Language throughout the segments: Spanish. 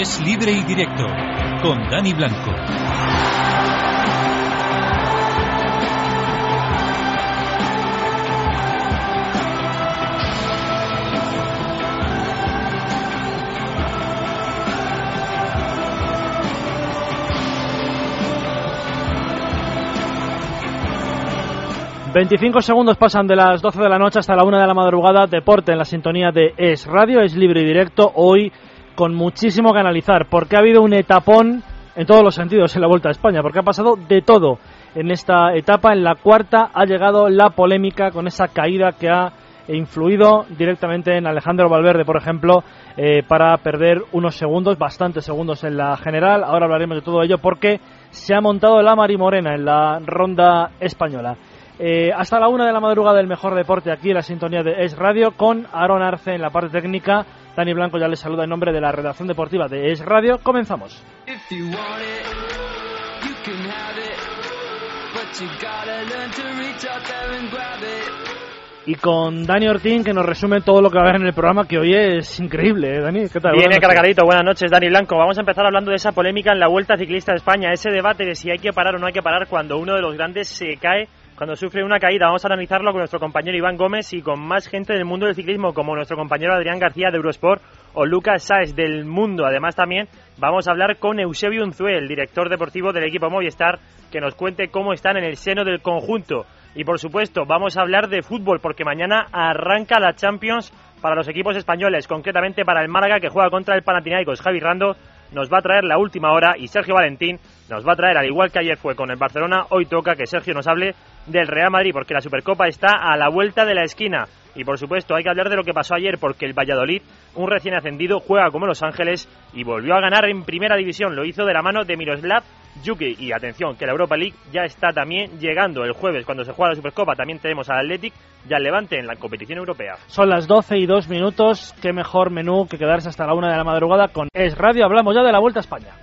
Es libre y directo con Dani Blanco. 25 segundos pasan de las 12 de la noche hasta la 1 de la madrugada. Deporte en la sintonía de Es Radio, es libre y directo. Hoy con muchísimo que analizar, porque ha habido un etapón en todos los sentidos en la Vuelta a España, porque ha pasado de todo en esta etapa. En la cuarta ha llegado la polémica con esa caída que ha influido directamente en Alejandro Valverde, por ejemplo, eh, para perder unos segundos, bastantes segundos en la general. Ahora hablaremos de todo ello porque se ha montado la Marimorena en la ronda española. Eh, hasta la una de la madrugada del mejor deporte aquí en la sintonía de Es Radio con Aaron Arce en la parte técnica. Dani Blanco ya les saluda en nombre de la redacción deportiva de Es Radio. Comenzamos. Y con Dani Ortín, que nos resume todo lo que va a haber en el programa, que hoy es increíble, ¿eh, Dani? ¿Qué tal? Viene cargadito. Buenas noches, Dani Blanco. Vamos a empezar hablando de esa polémica en la Vuelta Ciclista de España, ese debate de si hay que parar o no hay que parar cuando uno de los grandes se cae cuando sufre una caída. Vamos a analizarlo con nuestro compañero Iván Gómez y con más gente del mundo del ciclismo, como nuestro compañero Adrián García de Eurosport o Lucas Sáez del Mundo. Además, también vamos a hablar con Eusebio Unzué, el director deportivo del equipo Movistar, que nos cuente cómo están en el seno del conjunto. Y por supuesto, vamos a hablar de fútbol, porque mañana arranca la Champions para los equipos españoles, concretamente para el Málaga, que juega contra el Panathinaikos. Javi Rando nos va a traer la última hora y Sergio Valentín nos va a traer, al igual que ayer fue con el Barcelona, hoy toca que Sergio nos hable del Real Madrid, porque la Supercopa está a la vuelta de la esquina. Y por supuesto, hay que hablar de lo que pasó ayer, porque el Valladolid, un recién ascendido, juega como Los Ángeles y volvió a ganar en primera división. Lo hizo de la mano de Miroslav Yuki. Y atención, que la Europa League ya está también llegando el jueves cuando se juega la Supercopa. También tenemos al Athletic y al Levante en la competición europea. Son las 12 y 2 minutos. Qué mejor menú que quedarse hasta la 1 de la madrugada con Es Radio. Hablamos ya de la Vuelta a España.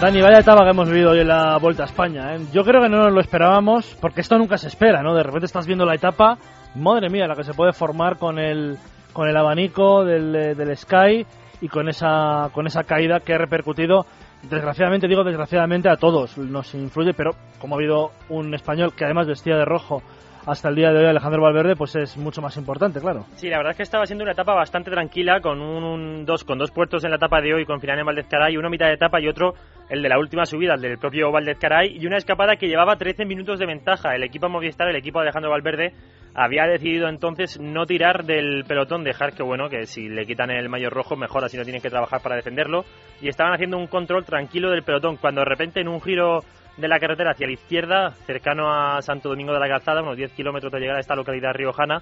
Dani, vaya etapa que hemos vivido hoy en la Vuelta a España. ¿eh? Yo creo que no nos lo esperábamos, porque esto nunca se espera, ¿no? De repente estás viendo la etapa, madre mía, la que se puede formar con el, con el abanico del, eh, del Sky y con esa, con esa caída que ha repercutido, desgraciadamente, digo desgraciadamente, a todos. Nos influye, pero como ha habido un español que además vestía de rojo hasta el día de hoy Alejandro Valverde, pues es mucho más importante, claro. Sí, la verdad es que estaba siendo una etapa bastante tranquila, con un, dos, con dos puertos en la etapa de hoy, con en Valdezcaray, uno mitad de etapa y otro el de la última subida, el del propio Valdezcaray, y una escapada que llevaba 13 minutos de ventaja. El equipo Movistar, el equipo Alejandro Valverde, había decidido entonces no tirar del pelotón, dejar que bueno, que si le quitan el mayor rojo, mejor así no tienen que trabajar para defenderlo. Y estaban haciendo un control tranquilo del pelotón, cuando de repente en un giro de la carretera hacia la izquierda, cercano a Santo Domingo de la Calzada, unos 10 kilómetros de llegar a esta localidad riojana,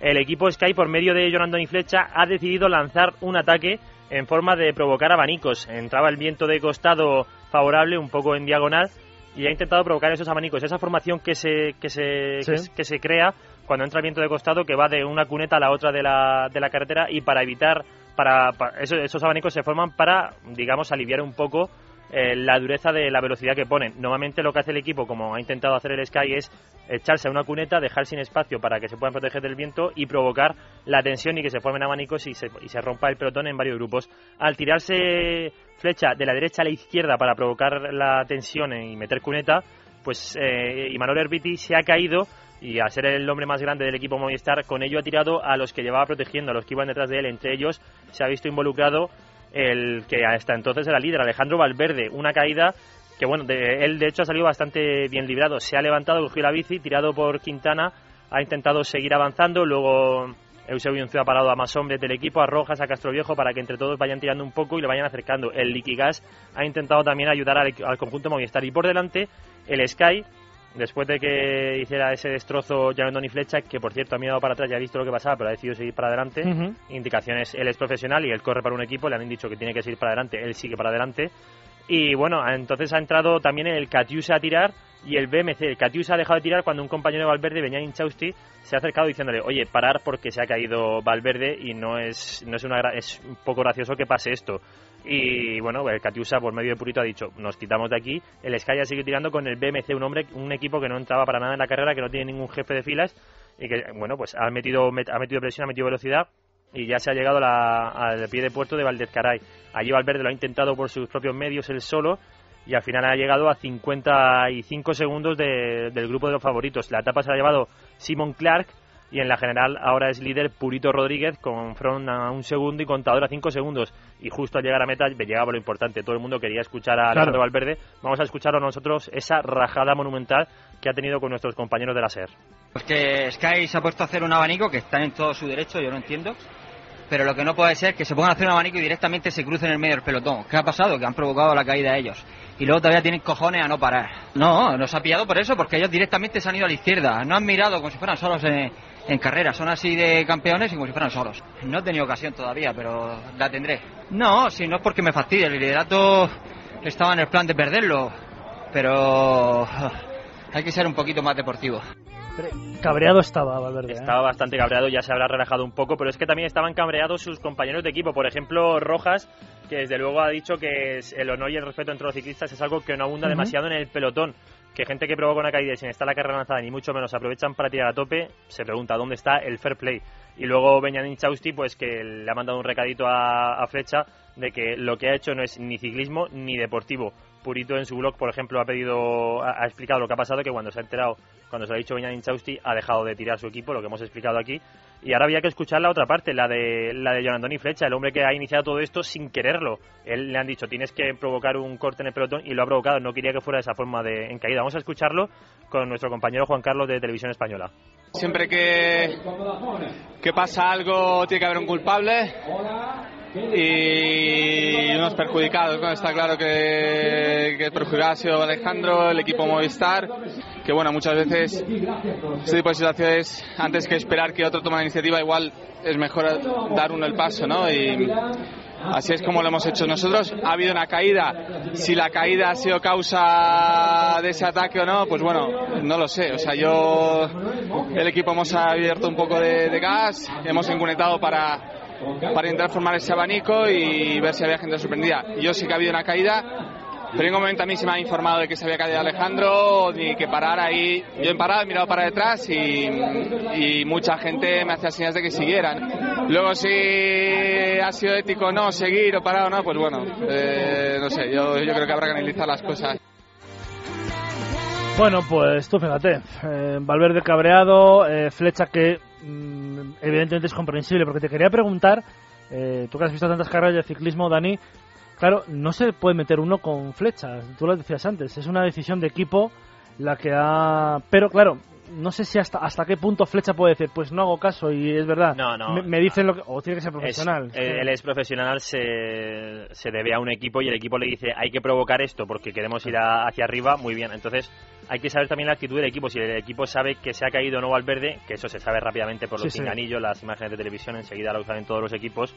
el equipo Sky, por medio de Jonathan y Flecha, ha decidido lanzar un ataque en forma de provocar abanicos. Entraba el viento de costado favorable, un poco en diagonal, y ha intentado provocar esos abanicos. Esa formación que se, que se, que, se crea cuando entra el viento de costado, que va de una cuneta a la otra de la, de la carretera, y para evitar, para, esos, esos abanicos se forman para, digamos, aliviar un poco eh, la dureza de la velocidad que ponen. Normalmente lo que hace el equipo, como ha intentado hacer el Sky, es echarse a una cuneta, dejar sin espacio para que se puedan proteger del viento y provocar la tensión y que se formen abanicos y se, rompa el pelotón en varios grupos. Al tirarse flecha de la derecha a la izquierda para provocar la tensión y meter cuneta, pues eh, Imanol Herbiti se ha caído y al ser el hombre más grande del equipo Movistar, con ello ha tirado a los que llevaba protegiendo, a los que iban detrás de él. Entre ellos se ha visto involucrado el que hasta entonces era líder, Alejandro Valverde, una caída que bueno, él de hecho ha salido bastante bien librado, se ha levantado, cogió la bici, tirado por Quintana, ha intentado seguir avanzando, luego Eusebio ha parado a más hombres del equipo, a Rojas, a Castro Viejo, para que entre todos vayan tirando un poco y le vayan acercando. El Liquigas ha intentado también ayudar al, al conjunto Movistar. Y por delante el Sky después de que hiciera ese destrozo Jan y Flecha, que por cierto ha mirado para atrás y ha visto lo que pasaba, pero ha decidido seguir para adelante. Indicaciones, él es profesional y él corre para un equipo, le han dicho que tiene que seguir para adelante, él sigue para adelante. Y bueno, entonces ha entrado también el Catiusa a tirar y el BMC. El Catiusa ha dejado de tirar cuando un compañero de Valverde, Benjamin Chausti, se ha acercado diciéndole, oye, parar porque se ha caído Valverde y no es, no es, una, es un poco gracioso que pase esto. Y bueno, el Catiusa por medio de Purito ha dicho, nos quitamos de aquí. El Sky ha seguido tirando con el BMC, un hombre, un equipo que no entraba para nada en la carrera, que no tiene ningún jefe de filas y que, bueno, pues ha metido, ha metido presión, ha metido velocidad y ya se ha llegado al pie de puerto de Valdezcaray. Allí Valverde lo ha intentado por sus propios medios él solo y al final ha llegado a 55 segundos del grupo de los favoritos. La etapa se la ha llevado Simon Clark y en la general ahora es líder Purito Rodríguez con front a un segundo y contador a cinco segundos. Y justo al llegar a meta llegaba lo importante. Todo el mundo quería escuchar a Alejandro Valverde. Vamos a escuchar a nosotros esa rajada monumental que ha tenido con nuestros compañeros de la SER. Pues que Sky se ha puesto a hacer un abanico que está en todo su derecho, yo no entiendo pero lo que no puede ser es que se pongan a hacer un abanico y directamente se crucen en el medio del pelotón. ¿Qué ha pasado? Que han provocado la caída de ellos. Y luego todavía tienen cojones a no parar. No, nos ha pillado por eso, porque ellos directamente se han ido a la izquierda. No han mirado como si fueran solos en, en carrera. Son así de campeones y como si fueran solos. No he tenido ocasión todavía, pero la tendré. No, si no es porque me fastidie. El liderato estaba en el plan de perderlo. Pero hay que ser un poquito más deportivo. Cabreado estaba Valverde. ¿eh? Estaba bastante cabreado, ya se habrá relajado un poco, pero es que también estaban cabreados sus compañeros de equipo. Por ejemplo, Rojas, que desde luego ha dicho que el honor y el respeto entre los ciclistas es algo que no abunda demasiado en el pelotón. Que gente que provoca una caída sin estar la carrera lanzada, ni mucho menos aprovechan para tirar a tope, se pregunta dónde está el fair play. Y luego Benjamin Chausti, pues que le ha mandado un recadito a, a Flecha de que lo que ha hecho no es ni ciclismo ni deportivo Purito en su blog, por ejemplo, ha pedido, ha, explicado lo que ha pasado, que cuando se ha enterado, cuando se lo ha dicho Benjamin Chausti, ha dejado de tirar su equipo, lo que hemos explicado aquí. Y ahora había que escuchar la otra parte, la de la de John Andoni Flecha, el hombre que ha iniciado todo esto sin quererlo. Él le han dicho, tienes que provocar un corte en el pelotón y lo ha provocado, no quería que fuera de esa forma de en caída. Vamos a escucharlo con nuestro compañero Juan Carlos de Televisión Española. Siempre que, que pasa algo tiene que haber un culpable y unos perjudicados. Está claro que, el perjudicado ha sido Alejandro, el equipo Movistar, que bueno, muchas veces este tipo de situaciones, antes que esperar que otro tome la iniciativa, igual es mejor dar uno el paso, ¿no? Y así es como lo hemos hecho nosotros. Ha habido una caída. Si la caída ha sido causa de ese ataque o no, pues bueno, no lo sé. O sea, yo, el equipo hemos abierto un poco de, de gas, hemos engunetado para para intentar formar ese abanico y ver si había gente sorprendida. Yo sí que ha habido una caída, pero en un momento a mí se me ha informado de que se había caído Alejandro, ni que parar ahí. Yo he parado, he mirado para detrás y, mucha gente me hacía señas de que siguieran. Luego si ha sido ético no seguir o parar o no, pues bueno, eh, no sé, yo, yo creo que habrá que analizar las cosas. Bueno, pues tú fíjate, eh, Valverde cabreado, eh, Flecha que evidentemente es comprensible, porque te quería preguntar, eh, tú que has visto tantas carreras de ciclismo, Dani, claro, no se puede meter uno con Flecha, tú lo decías antes, es una decisión de equipo la que ha... Pero claro, no sé si hasta hasta qué punto Flecha puede decir, pues no hago caso y es verdad. No, no. Me, dicen lo que. O tiene que ser profesional. él es profesional, se, se debe a un equipo y el equipo le dice, hay que provocar esto porque queremos ir hacia arriba, muy bien. Entonces, hay que saber también la actitud del equipo. Si el equipo sabe que se ha caído o no al verde, que eso se sabe rápidamente por los sí, las imágenes de televisión, enseguida lo usan en todos los equipos.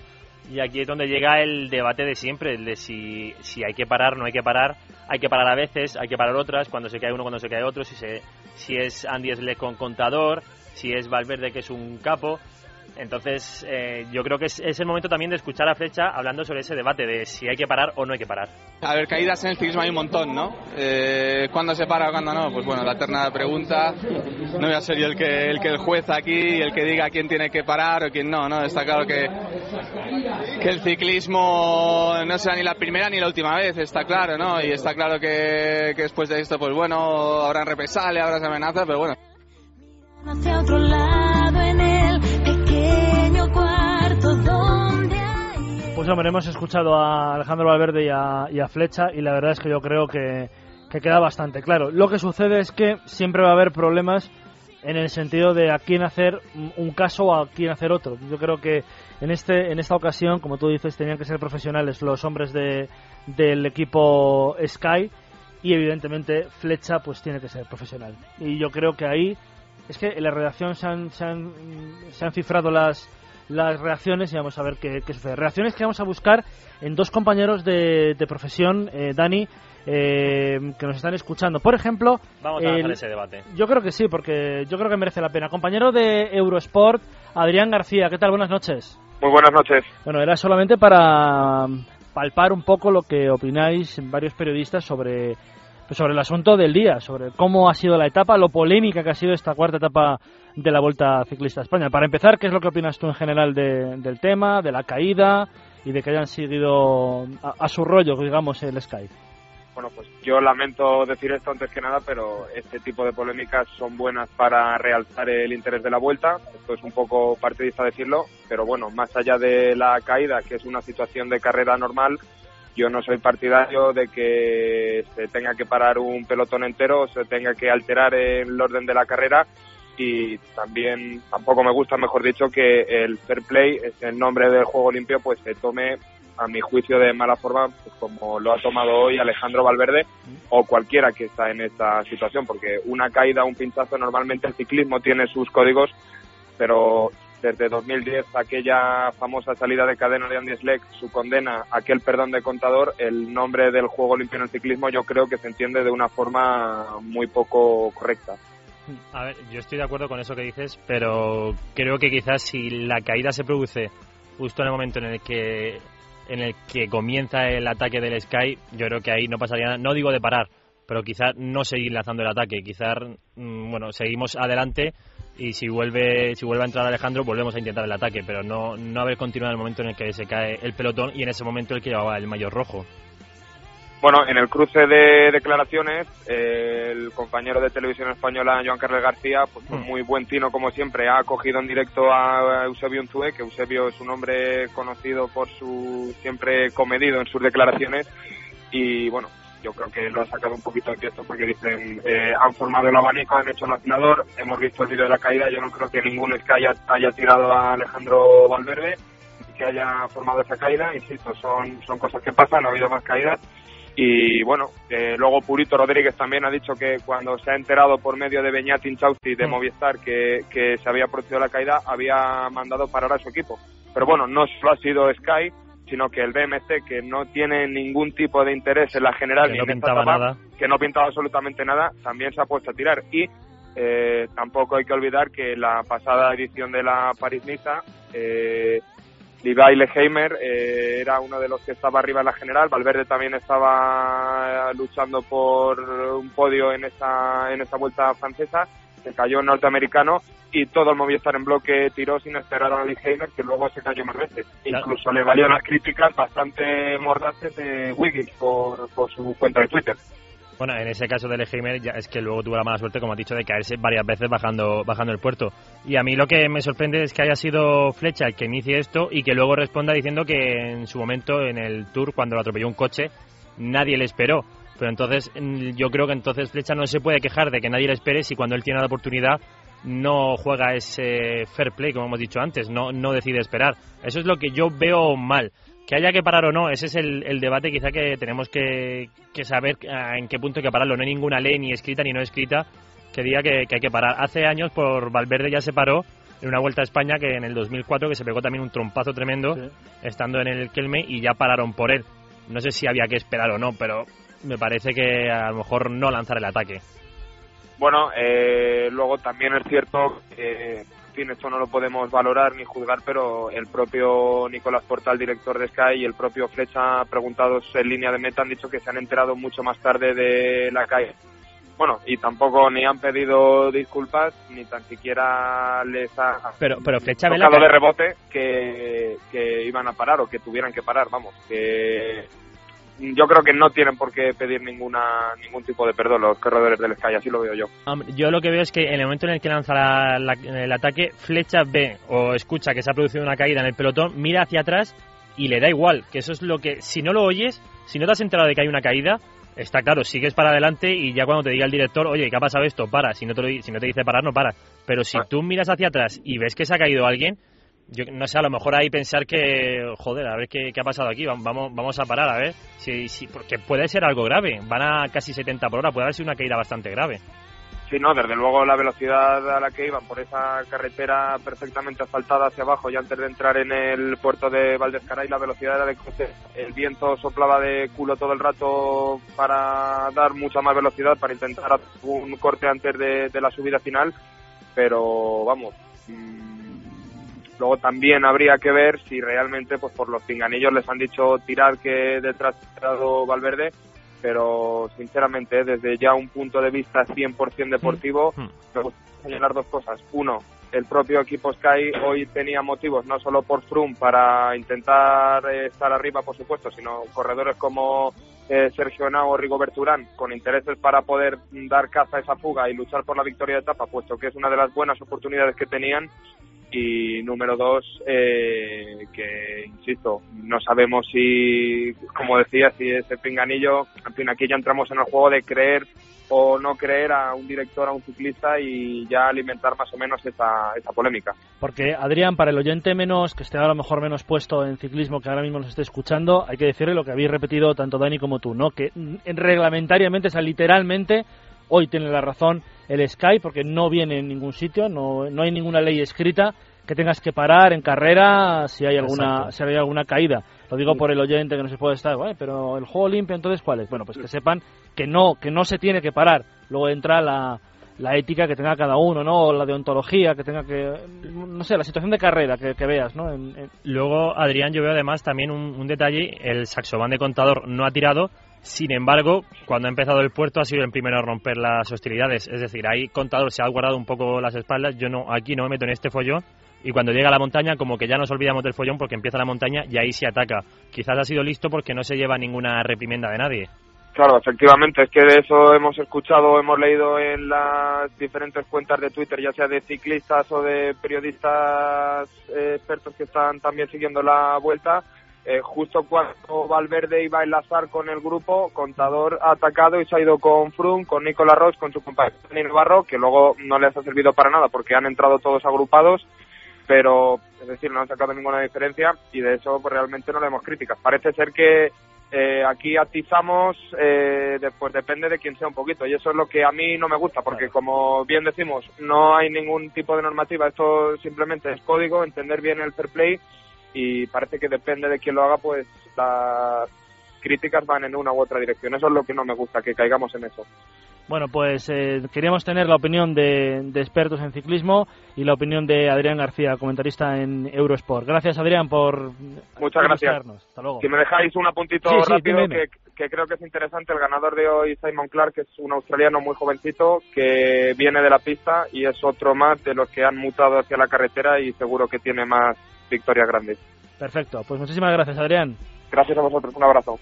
Y aquí es donde llega el debate de siempre, el de si, si hay que parar, no hay que parar. Hay que parar a veces, hay que parar otras, cuando se cae uno, cuando se cae otro, si, se, si es Andy Esle con contador, si es Valverde que es un capo. Entonces, eh, yo creo que es, es, el momento también de escuchar a Flecha hablando sobre ese debate de si hay que parar o no hay que parar. A ver, caídas en el ciclismo hay un montón, ¿no? Eh, ¿Cuándo se para o cuándo no? Pues bueno, la eterna pregunta. No voy a ser yo el que el, que el juez aquí, el que diga quién tiene que parar o quién no, ¿no? Está claro que, que el ciclismo no será ni la primera ni la última vez, está claro, ¿no? Y está claro que, que después de esto, pues bueno, habrán represalia, habrá amenazas, pero bueno. Hacia otro lado en el Pues hombre, hemos escuchado a Alejandro Valverde y a, y a Flecha y la verdad es que yo creo que, que, queda bastante claro. Lo que sucede es que siempre va a haber problemas en el sentido de a quién hacer un caso o a quién hacer otro. Yo creo que en este en esta ocasión, como tú dices, tenían que ser profesionales los hombres de, del equipo Sky y evidentemente Flecha pues tiene que ser profesional. Y yo creo que ahí es que en la redacción se han, se han, se han cifrado las, las reacciones y vamos a ver qué, qué sucede. Reacciones que vamos a buscar en dos compañeros de, de profesión, eh, Dani, eh, que nos están escuchando. Por ejemplo, Vamos a el- lanzar ese debate. yo creo que sí, porque yo creo que merece la pena. Compañero de Eurosport, Adrián García, ¿qué tal? Buenas noches. Muy buenas noches. Bueno, era solamente para palpar un poco lo que opináis varios periodistas sobre, sobre el asunto del día, sobre cómo ha sido la etapa, lo polémica que ha sido esta cuarta etapa de la Vuelta Ciclista a España. Para empezar, ¿qué es lo que opinas tú en general de- del tema, de la caída y de que hayan seguido a, a su rollo, digamos, el Sky? Bueno, pues yo lamento decir esto antes que nada, pero este tipo de polémicas son buenas para realzar el interés de la vuelta. Esto es un poco partidista decirlo, pero bueno, más allá de la caída, que es una situación de carrera normal, yo no soy partidario de que se tenga que parar un pelotón entero, se tenga que alterar el orden de la carrera y también tampoco me gusta, mejor dicho, que el fair play, el nombre del juego limpio, pues se tome a mi juicio de mala forma, pues como lo ha tomado hoy Alejandro Valverde o cualquiera que está en esta situación, porque una caída, un pinchazo, normalmente el ciclismo tiene sus códigos, pero desde 2010, aquella famosa salida de cadena de Andy Schleck, su condena, aquel perdón de contador, el nombre del juego limpio en el ciclismo yo creo que se entiende de una forma muy poco correcta. A ver, yo estoy de acuerdo con eso que dices, pero creo que quizás si la caída se produce justo en el momento en el que en el que comienza el ataque del Sky, yo creo que ahí no pasaría nada. No digo de parar, pero quizás no seguir lanzando el ataque. Quizás, mm, bueno, seguimos adelante y si vuelve si vuelve a entrar Alejandro, volvemos a intentar el ataque, pero no, no haber continuado en el momento en el que se cae el pelotón y en ese momento el que llevaba el mayor rojo. Bueno, en el cruce de declaraciones, eh, el compañero de televisión española, Joan Carles García, pues con muy buen tino como siempre, ha acogido en directo a Eusebio Unzue, que Eusebio es un hombre conocido por su siempre comedido en sus declaraciones, y bueno, yo creo que lo ha sacado un poquito de esto porque dicen, eh, han formado el abanico, han hecho el afinador, hemos visto el vídeo de la caída, yo no creo que ningún Sky haya, haya tirado a Alejandro Valverde, que haya formado esa caída, insisto, son, son cosas que pasan, ha habido más caídas, y bueno, eh, luego Purito Rodríguez también ha dicho que cuando se ha enterado por medio de Beñat Inchausti de Mm. Movistar que, que se había producido la caída, había mandado parar a su equipo. Pero bueno, no solo ha sido Sky, sino que el BMC, que no tiene ningún tipo de interés en la general Que ni no en esta pintaba etapa, nada. que no pintaba absolutamente nada, también se ha puesto a tirar. Y eh, tampoco hay que olvidar que la pasada edición de la París-Niza, eh, Levi Leheimer eh, era uno de los que estaba arriba en la general. Valverde también estaba luchando por un podio en esa, en esa vuelta francesa. Se cayó norteamericano y todo el Movistar en bloque tiró sin esperar a Leheimer, que luego se cayó más veces. Claro. Incluso le valió las críticas bastante mordaces de Wiggins por, por su cuenta de Twitter. Bueno, en ese caso del Heimer ya es que luego tuvo la mala suerte, como ha dicho, de caerse varias veces bajando, bajando el puerto. Y a mí lo que me sorprende es que haya sido Flecha el que inicie esto y que luego responda diciendo que en su momento en el Tour, cuando lo atropelló un coche, nadie le esperó. Pero entonces mm, yo creo que entonces Flecha no se puede quejar de que nadie le espere si cuando él tiene la oportunidad no juega ese fair play, como hemos dicho antes, no, no decide esperar. Eso es lo que yo veo mal. Que haya que parar o no, ese es el, el debate quizá que tenemos que, que saber en qué punto hay que pararlo. No hay ninguna ley ni escrita ni no escrita que diga que, que hay que parar. Hace años por Valverde ya se paró en una vuelta a España que en el 2004 que se pegó también un trompazo tremendo Sí. estando en el Kelme y ya pararon por él. No sé si había que esperar o no, pero me parece que a lo mejor no lanzar el ataque. Bueno, eh, luego también es cierto que, en fin, esto no lo podemos valorar ni juzgar, pero el propio Nicolás Portal, director de Sky, y el propio Flecha, preguntados en línea de meta, han dicho que se han enterado mucho más tarde de la calle. Bueno, y tampoco ni han pedido disculpas, ni tan siquiera les ha Pero, pero Flecha tocado de rebote que, que iban a parar o que tuvieran que parar, vamos, que yo creo que no tienen por qué pedir ninguna ningún tipo de perdón los corredores del Sky, así lo veo yo. Yo lo que veo es que en el momento en el que lanza la- la- el ataque, Flecha ve o escucha que se ha producido una caída en el pelotón, mira hacia atrás y le da igual. Que eso es lo que, si no lo oyes, si no te has enterado de que hay una caída, está claro, sigues para adelante y ya cuando te diga el director, oye, ¿qué ha pasado esto? Para. Si no te, lo si no te dice parar, no para. Pero si Ah. tú miras hacia atrás y ves que se ha caído alguien, yo no sé, a lo mejor ahí pensar que, joder, a ver qué, qué ha pasado aquí, vam- vamos, vamos a parar, a ver, si, si, porque puede ser algo grave, van a casi 70 por hora, puede haber sido una caída bastante grave. Sí, no, desde luego la velocidad a la que iban por esa carretera perfectamente asfaltada hacia abajo, ya antes de entrar en el puerto de Valdezcaray, la velocidad era de coche. El viento soplaba de culo todo el rato para dar mucha más velocidad, para intentar hacer un corte antes de, de la subida final, pero vamos. mm, Luego también habría que ver si realmente, pues por los pinganillos les han dicho tirar que detrás ha entrado Valverde, pero sinceramente desde ya un punto de vista 100% deportivo Mm. me gustaría señalar dos cosas. Uno, el propio equipo Sky hoy tenía motivos no solo por Froome para intentar eh, estar arriba, por supuesto, sino corredores como eh, Sergio Henao o Rigoberto Urán con intereses para poder dar caza a esa fuga y luchar por la victoria de etapa, puesto que es una de las buenas oportunidades que tenían. Y número dos, eh, que insisto, no sabemos si, como decía, si ese pinganillo, en fin, aquí ya entramos en el juego de creer o no creer a un director, a un ciclista y ya alimentar más o menos esa, esa polémica. Porque, Adrián, para el oyente menos, que esté a lo mejor menos puesto en ciclismo, que ahora mismo nos esté escuchando, hay que decirle lo que habéis repetido tanto Dani como tú, ¿no? Que mm, reglamentariamente, o sea, literalmente, hoy tiene la razón el Sky, porque no viene en ningún sitio, no, no hay ninguna ley escrita que tengas que parar en carrera si hay alguna, Exacto. si hay alguna caída. Lo digo por el oyente que no se puede estar, "Bueno, pero el juego limpio, entonces, ¿cuál es? Bueno, pues que sepan que no, que no se tiene que parar. Luego entra la, la ética que tenga cada uno, ¿no? O la deontología que tenga que, no sé, la situación de carrera que, que veas, ¿no? En- en- Luego, Adrián, yo veo además también un, un detalle, el saxobán de contador no ha tirado, sin embargo, cuando ha empezado el puerto ha sido el primero a romper las hostilidades, es decir, ahí contador se ha guardado un poco las espaldas, yo no, aquí no me meto en este follón, y cuando llega a la montaña como que ya nos olvidamos del follón porque empieza la montaña y ahí se ataca. Quizás ha sido listo porque no se lleva ninguna reprimenda de nadie. Claro, efectivamente, es que de eso hemos escuchado, hemos leído en las diferentes cuentas de Twitter, ya sea de ciclistas o de periodistas eh, expertos que están también siguiendo la vuelta. Eh, justo cuando Valverde iba a enlazar con el grupo, Contador ha atacado y se ha ido con Froome, con Nicolas Roche, con su compañero Navarro, que luego no les ha servido para nada porque han entrado todos agrupados, pero es decir, no han sacado ninguna diferencia y de eso pues, realmente no le hemos críticas. Parece ser que eh, aquí atizamos, eh, después depende de quién sea un poquito, y eso es lo que a mí no me gusta, porque como bien decimos, no hay ningún tipo de normativa, esto simplemente es código, entender bien el fair play, y parece que depende de quién lo haga, pues las críticas van en una u otra dirección, eso es lo que no me gusta, que caigamos en eso. Bueno, pues eh, queríamos tener la opinión de, de expertos en ciclismo y la opinión de Adrián García, comentarista en Eurosport. Gracias, Adrián, por Muchas gracias. Hasta luego. Si me dejáis un apuntito Sí, rápido que, que creo que es interesante, el ganador de hoy, Simon Clark, que es un australiano muy jovencito que viene de la pista y es otro más de los que han mutado hacia la carretera y seguro que tiene más victorias grandes. Perfecto, pues muchísimas gracias, Adrián. Gracias a vosotros, un abrazo.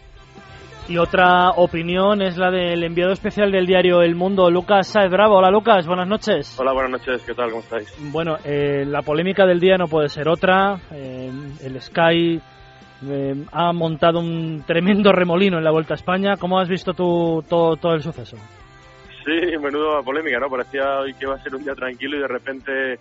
Y otra opinión es la del enviado especial del diario El Mundo, Lucas Saez Bravo. Hola, Lucas, buenas noches. Hola, buenas noches, ¿qué tal? ¿Cómo estáis? Bueno, eh, la polémica del día no puede ser otra. Eh, el Sky eh, ha montado un tremendo remolino en la Vuelta a España. ¿Cómo has visto tú todo, todo el suceso? Sí, menudo polémica, ¿no? Parecía hoy que iba a ser un día tranquilo y de repente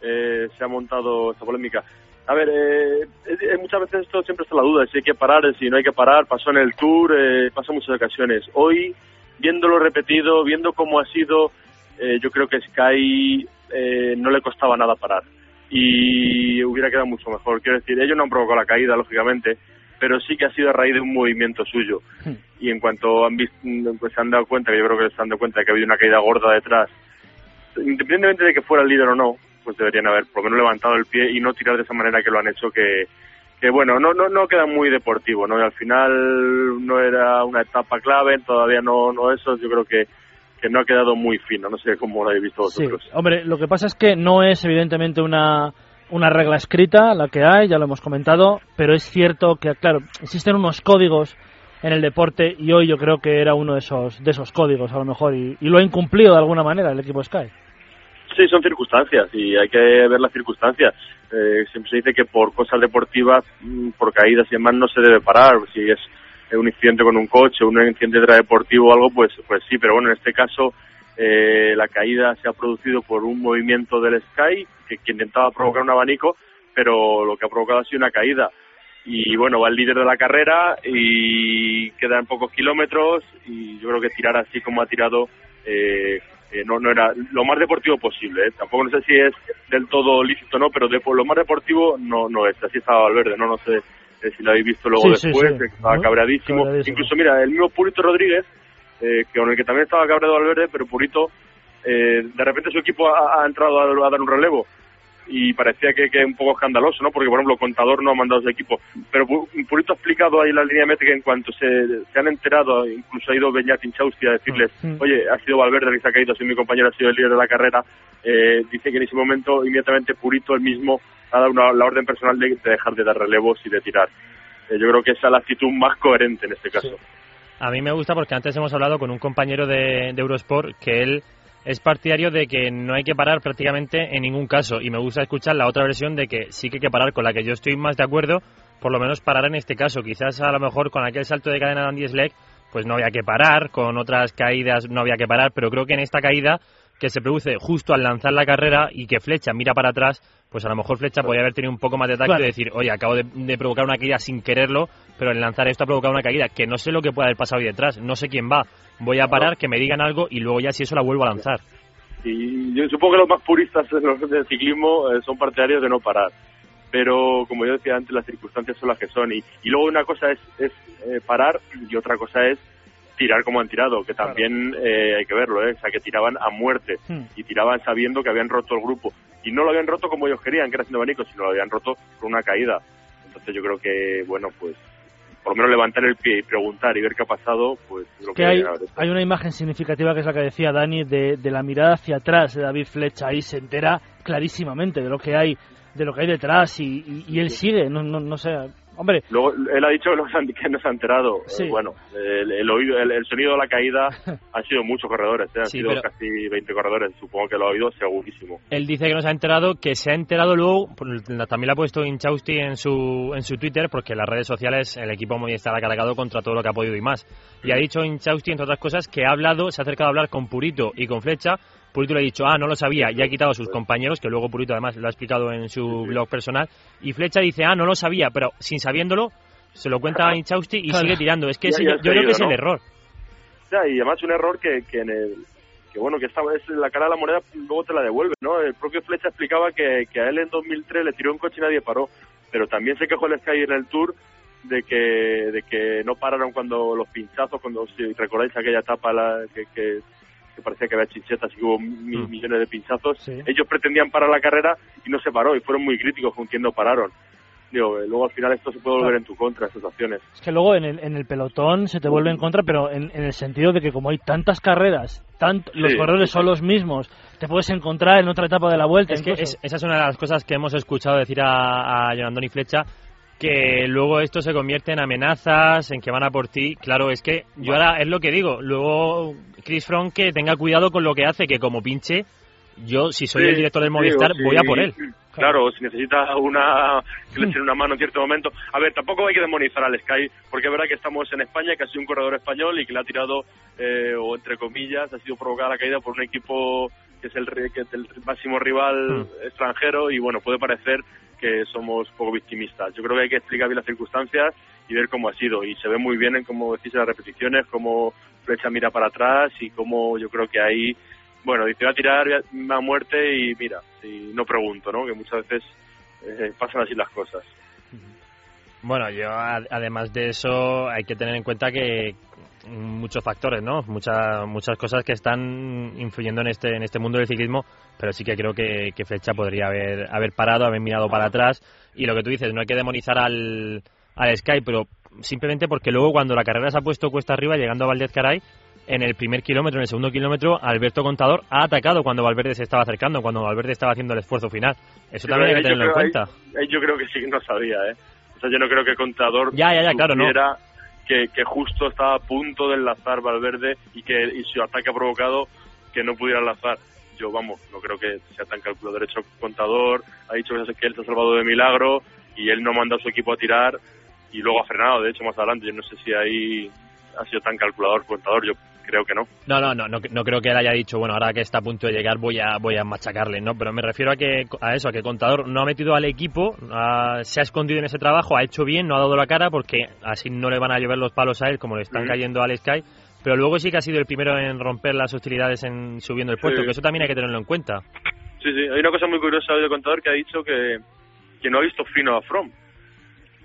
eh, se ha montado esta polémica. A ver, eh, eh, muchas veces esto siempre está la duda, si hay que parar, si no hay que parar. Pasó en el Tour, eh, pasó en muchas ocasiones. Hoy, viéndolo repetido, viendo cómo ha sido, eh, yo creo que Sky eh, no le costaba nada parar. Y hubiera quedado mucho mejor. Quiero decir, ellos no han provocado la caída, lógicamente, pero sí que ha sido a raíz de un movimiento suyo. Y en cuanto han visto, pues se han dado cuenta, que yo creo que se han dado cuenta de que ha habido una caída gorda detrás, independientemente de que fuera el líder o no, pues deberían haber por lo menos levantado el pie y no tirar de esa manera que lo han hecho, que, que bueno, no, no, no queda muy deportivo, ¿no? Y al final no era una etapa clave, todavía no, no eso, yo creo que, que no ha quedado muy fino, no sé cómo lo habéis visto Sí, vosotros. hombre, lo que pasa es que no es evidentemente una, una regla escrita la que hay, ya lo hemos comentado, pero es cierto que, claro, existen unos códigos en el deporte y hoy yo creo que era uno de esos, de esos códigos a lo mejor y, y lo ha incumplido de alguna manera el equipo Sky. Sí, son circunstancias y hay que ver las circunstancias. Eh, siempre se dice que por cosas deportivas, mm, por caídas y demás, no se debe parar. Si es un incidente con un coche, un incidente deportivo o algo, pues, pues sí, pero bueno, en este caso eh, la caída se ha producido por un movimiento del Sky que, que intentaba provocar un abanico, pero lo que ha provocado ha sido una caída. Y bueno, va el líder de la carrera y quedan pocos kilómetros y yo creo que tirar así como ha tirado eh, eh, no, no era lo más deportivo posible. ¿eh? Tampoco no sé si es del todo lícito o no, pero de, por lo más deportivo no, no es. Así estaba Valverde, ¿no? No sé eh, si lo habéis visto luego Sí, después, sí. estaba Muy cabreadísimo. cabreadísimo. Incluso, mira, el mismo Purito Rodríguez, eh, que con el que también estaba cabreado Valverde, pero Purito, eh, de repente su equipo ha, ha entrado a, a dar un relevo y parecía que, que es un poco escandaloso, ¿no? Porque, por ejemplo, Contador no ha mandado su equipo. Pero Pu- Purito ha explicado ahí la línea métrica en cuanto se, se han enterado, incluso ha ido Beñat Inchausti a decirles, Mm. oye, ha sido Valverde el que se ha caído, ha sido mi compañero, ha sido el líder de la carrera. Eh, dice que en ese momento, inmediatamente, Purito él mismo ha dado una- la orden personal de, de dejar de dar relevos y de tirar. Eh, yo creo que esa es la actitud más coherente en este caso. A mí me gusta porque antes hemos hablado con un compañero de, de Eurosport que él es partidario de que no hay que parar prácticamente en ningún caso y me gusta escuchar la otra versión de que sí que hay que parar con la que yo estoy más de acuerdo, por lo menos parar en este caso. Quizás a lo mejor con aquel salto de cadena de Andy Schleck pues no había que parar, con otras caídas no había que parar, pero creo que en esta caída que se produce justo al lanzar la carrera y que Flecha mira para atrás, pues a lo mejor Flecha podría haber tenido un poco más de tacto Claro. y decir, oye, acabo de, de provocar una caída sin quererlo, pero el lanzar esto ha provocado una caída que no sé lo que puede haber pasado ahí detrás, no sé quién va, voy a parar, que me digan algo y luego ya si eso la vuelvo a lanzar. Y yo supongo que los más puristas del ciclismo eh, son partidarios de no parar. Pero como yo decía antes, las circunstancias son las que son. Y, y luego una cosa es, es eh, parar y otra cosa es tirar como han tirado, que también eh, hay que verlo, ¿eh? o sea, que tiraban a muerte Hmm. y tiraban sabiendo que habían roto el grupo. Y no lo habían roto como ellos querían, que era haciendo abanico, sino lo habían roto con una caída. Entonces yo creo que, bueno, pues por lo menos levantar el pie y preguntar y ver qué ha pasado, pues es lo que, que hay, hay una imagen significativa que es la que decía Dani de, de la mirada hacia atrás de David Flecha ahí se entera clarísimamente de lo que hay de lo que hay detrás y, y- y él sigue no, no, no sé hombre Luego, él ha dicho que no que no se ha enterado. Sí. Eh, bueno, el, el oído, el, el sonido de la caída han sido muchos corredores, ¿eh? han Sí, sido pero- casi 20 corredores. Supongo que lo ha oído segurísimo. Él dice que no se ha enterado, que se ha enterado luego, también lo ha puesto Inchausti en su, en su Twitter, porque en las redes sociales el equipo Movistar ha cargado contra todo lo que ha podido y más. Y ha dicho Inchausti, entre otras cosas, que ha hablado, se ha acercado a hablar con Purito y con Flecha. Purito le ha dicho, ah, no lo sabía, y ha quitado a sus compañeros, que luego Purito además lo ha explicado en su blog personal. Y Flecha dice, ah, no lo sabía, pero sin sabiéndolo, se lo cuenta a Inchausti y sigue tirando. Es que ese- yo, creo que es el ¿no? error. Ya, y además un error que, que en el que bueno que estaba es la cara de la moneda luego te la devuelve no el propio Flecha explicaba que, que a él en 2003 le tiró un coche y nadie paró pero también se quejó el Sky en el Tour de que de que no pararon cuando los pinchazos cuando si recordáis aquella etapa la, que, que, que parecía que había chinchetas y que hubo mi- Mm. millones de pinchazos Sí. ellos pretendían parar la carrera y no se paró y fueron muy críticos con quien no pararon digo eh, luego al final esto se puede volver en tu contra estas acciones es que luego en el, en el pelotón se te vuelve en contra pero en, en el sentido de que como hay tantas carreras tant- los Sí, corredores sí, son los mismos te puedes encontrar en otra etapa de la vuelta Es que incluso. es- esa es una de las cosas que hemos escuchado decir a, a Jonandoni Flecha, que luego esto se convierte en amenazas, en que van a por ti. Claro, es que yo ahora es lo que digo. Luego, Chris Froome que tenga cuidado con lo que hace, que como pinche, yo, si soy Sí, el director del Movistar, voy a por él. Claro, si necesita una que le echen una mano en cierto momento. A ver, tampoco hay que demonizar al Sky, porque es verdad que estamos en España, que ha sido un corredor español y que le ha tirado, eh, o entre comillas, ha sido provocada la caída por un equipo que es el, que es el máximo rival Mm. extranjero y bueno, puede parecer que somos poco victimistas. Yo creo que hay que explicar bien las circunstancias y ver cómo ha sido. Y se ve muy bien en cómo decís en las repeticiones, cómo Flecha mira para atrás y cómo yo creo que ahí bueno, dice, voy a tirar a muerte y mira, y no pregunto, ¿no? Que muchas veces eh, pasan así las cosas. Bueno, yo además de eso hay que tener en cuenta que muchos factores, ¿no? Muchas muchas cosas que están influyendo en este en este mundo del ciclismo, pero sí que creo que, que Flecha podría haber haber parado, haber mirado para atrás y lo que tú dices, no hay que demonizar al al Sky, pero simplemente porque luego cuando la carrera se ha puesto cuesta arriba llegando a Valdez Caray en el primer kilómetro, en el segundo kilómetro, Alberto Contador ha atacado cuando Valverde se estaba acercando, cuando Valverde estaba haciendo el esfuerzo final. Eso también hay que tenerlo en ahí- cuenta. ahí yo creo que sí que no sabía, ¿eh? Sea, yo no creo que Contador Ya, ya, ya, claro, no. que, que justo estaba a punto de enlazar Valverde y que y su ataque ha provocado que no pudiera enlazar. Yo, vamos, no creo que sea tan calculador hecho Contador. Ha dicho que que él se ha salvado de milagro y él no manda a su equipo a tirar y luego ha frenado, de hecho, más adelante. Yo no sé si ahí ha sido tan calculador Contador. Yo creo que no. No, no, no, no, no creo que él haya dicho, bueno, ahora que está a punto de llegar voy a voy a machacarle, ¿no? Pero me refiero a que a eso, a que Contador no ha metido al equipo, ha- se ha escondido en ese trabajo, ha hecho bien, no ha dado la cara porque así no le van a llover los palos a él como le están Ujú. cayendo al Sky, pero luego sí que ha sido el primero en romper las hostilidades en subiendo el puesto, Sí. que eso también hay que tenerlo en cuenta. Sí, sí, hay una cosa muy curiosa del contador que ha dicho que, que no ha visto fino a From.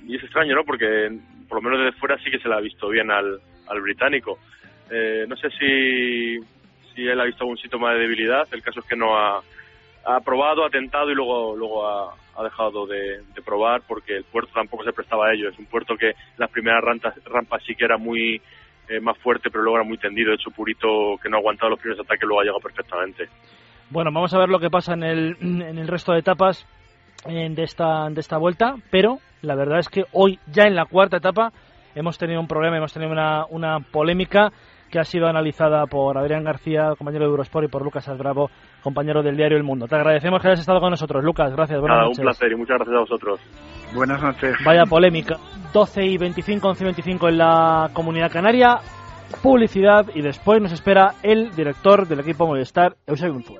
Y es extraño, ¿no? Porque por lo menos desde fuera sí que se le ha visto bien al, al británico. Eh, no sé si, si él ha visto algún síntoma de debilidad. El caso es que no ha, ha probado, ha tentado y luego, luego ha, ha dejado de, de probar porque el puerto tampoco se prestaba a ello. Es un puerto que las primeras rampas, rampas sí que era muy eh, más fuerte, pero luego era muy tendido. De hecho, Purito, que no ha aguantado los primeros ataques, luego ha llegado perfectamente. Bueno, vamos a ver lo que pasa en el, en el resto de etapas de, esta, de esta vuelta, pero la verdad es que hoy, ya en la cuarta etapa, hemos tenido un problema, hemos tenido una, una polémica que ha sido analizada por Adrián García, compañero de Eurosport, y por Lucas Albravo, compañero del diario El Mundo. Te agradecemos que hayas estado con nosotros, Lucas. Gracias, buenas Nada, noches. un placer y muchas gracias a vosotros. Buenas noches. Vaya polémica. 12 y 25, 11 y 25 en la Comunidad Canaria. Publicidad y después nos espera el director del equipo Movistar, Eusebio Unzué.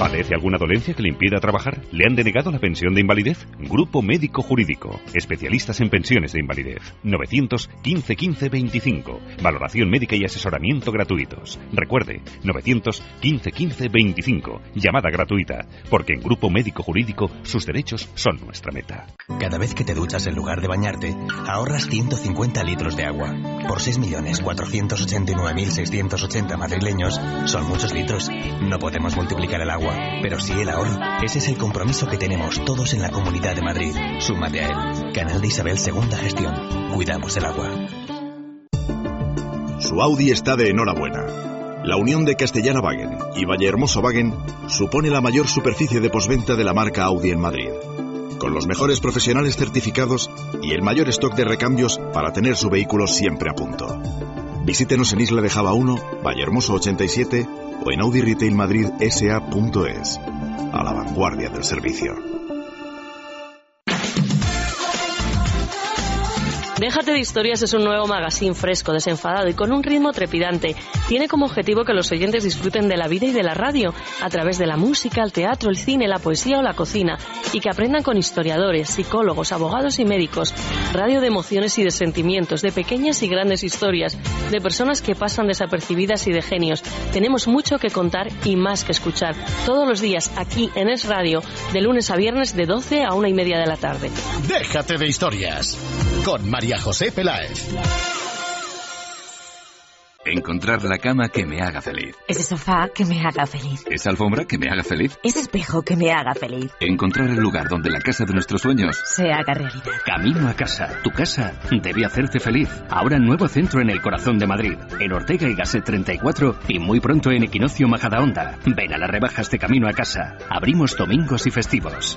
¿Padece alguna dolencia que le impida trabajar? ¿Le han denegado la pensión de invalidez? Grupo Médico Jurídico. Especialistas en pensiones de invalidez. 915 15 25. Valoración médica y asesoramiento gratuitos. Recuerde, 915 15 25. Llamada gratuita. Porque en Grupo Médico Jurídico sus derechos son nuestra meta. Cada vez que te duchas en lugar de bañarte, ahorras 150 litros de agua. Por 6.489.680 madrileños, son muchos litros. No podemos multiplicar el agua, pero sí el ahorro. Ese es el compromiso que tenemos todos en la Comunidad de Madrid. Súmate a él. Canal de Isabel Segunda Gestión. Cuidamos el agua. Su Audi está de enhorabuena. La unión de Castellana Wagen y Vallehermoso Wagen supone la mayor superficie de posventa de la marca Audi en Madrid. Con los mejores profesionales certificados y el mayor stock de recambios para tener su vehículo siempre a punto. Visítenos en Isla de Java 1, Vallehermoso 87 o en. A la vanguardia del servicio. Déjate de historias es un nuevo magazine fresco, desenfadado y con un ritmo trepidante. Tiene como objetivo que los oyentes disfruten de la vida y de la radio a través de la música, el teatro, el cine, la poesía o la cocina y que aprendan con historiadores, psicólogos, abogados y médicos. Radio de emociones y de sentimientos, de pequeñas y grandes historias, de personas que pasan desapercibidas y de genios. Tenemos mucho que contar y más que escuchar. Todos los días aquí en Es Radio, de lunes a viernes de 12 a una y media de la tarde. Déjate de historias. Con María José Peláez. Encontrar la cama que me haga feliz. Ese sofá que me haga feliz. Esa alfombra que me haga feliz. Ese espejo que me haga feliz. Encontrar el lugar donde la casa de nuestros sueños Se haga realidad. Camino a casa. Tu casa debe hacerte feliz. Ahora nuevo centro en el corazón de Madrid. En Ortega y Gasset 34 y muy pronto en Equinoccio Majadahonda. Ven a las rebajas de Camino a casa. Abrimos domingos y festivos.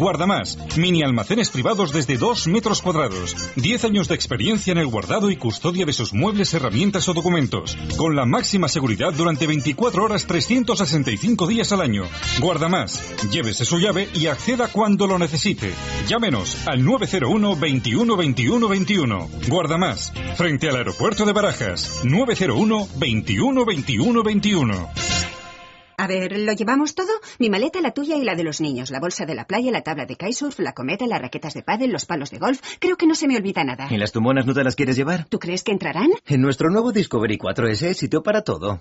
Guardamás, mini almacenes privados desde 2 metros cuadrados. 10 años de experiencia en el guardado y custodia de sus muebles, herramientas o documentos. Con la máxima seguridad durante 24 horas 365 días al año. Guardamás, llévese su llave y acceda cuando lo necesite. Llámenos al 901 21 21 21. Guardamás, frente al aeropuerto de Barajas. 901 21 21 21. A ver, ¿lo llevamos todo? Mi maleta, la tuya y la de los niños, la bolsa de la playa, la tabla de kitesurf, la cometa, las raquetas de pádel, los palos de golf. Creo que no se me olvida nada. ¿Y las tumonas no te las quieres llevar? ¿Tú crees que entrarán? En nuestro nuevo Discovery 4S hay sitio para todo.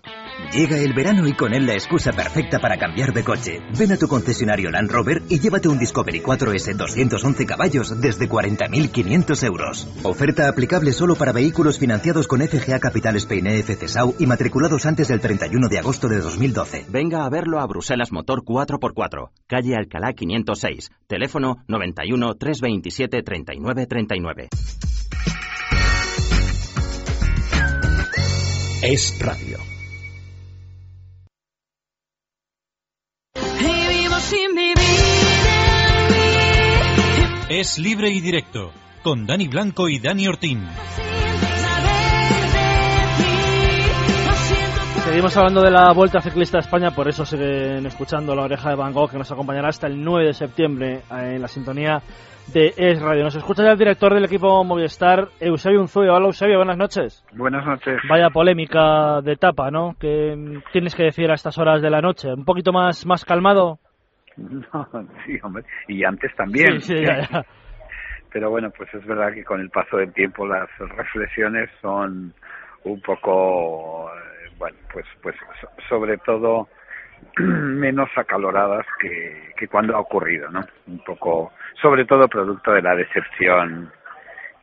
Llega el verano y con él la excusa perfecta para cambiar de coche. Ven a tu concesionario Land Rover y llévate un Discovery 4S 211 caballos desde 40.500 euros. Oferta aplicable solo para vehículos financiados con FGA Capital Spain EFC SAU y matriculados antes del 31 de agosto de 2012. Venga a verlo a Bruselas Motor 4x4, calle Alcalá 506, teléfono 91 327 39 39. Es radio. Es libre y directo, con Dani Blanco y Dani Ortín. Seguimos hablando de la Vuelta Ciclista a España, por eso siguen escuchando la oreja de Van Gogh que nos acompañará hasta el 9 de septiembre en la sintonía de Es Radio. Nos escucha ya el director del equipo Movistar, Eusebio Unzuyo. Hola Eusebio, buenas noches. Buenas noches. Vaya polémica de etapa, ¿no? ¿Qué tienes que decir a estas horas de la noche? ¿Un poquito más, más calmado? No, sí, hombre. Y antes también. Sí, sí, ya, ya. Pero bueno, pues es verdad que con el paso del tiempo las reflexiones son un poco, bueno, pues, pues so- sobre todo menos acaloradas que, que cuando ha ocurrido, ¿no? Un poco, sobre todo producto de la decepción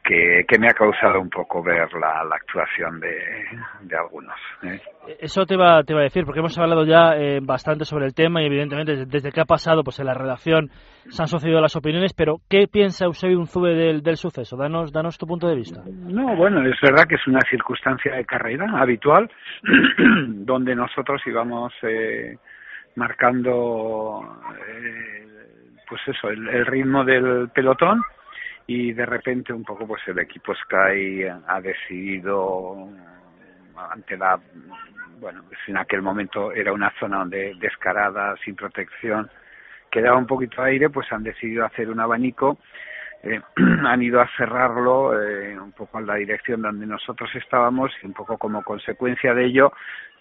que, que me ha causado un poco ver la, la actuación de, de algunos. ¿eh? Eso te iba, te iba a decir, porque hemos hablado ya eh, bastante sobre el tema y evidentemente desde, desde que ha pasado pues en la redacción se han sucedido las opiniones, pero ¿qué piensa Eusebio Unzube del, del suceso? Danos, danos tu punto de vista. No, bueno, es verdad que es una circunstancia de carrera habitual, donde nosotros íbamos eh, marcando, eh, pues eso, el, el ritmo del pelotón y de repente un poco pues el equipo Sky ha decidido ante la bueno pues en aquel momento era una zona donde descarada sin protección quedaba un poquito de aire pues han decidido hacer un abanico eh, han ido a cerrarlo eh, un poco en la dirección donde nosotros estábamos y un poco como consecuencia de ello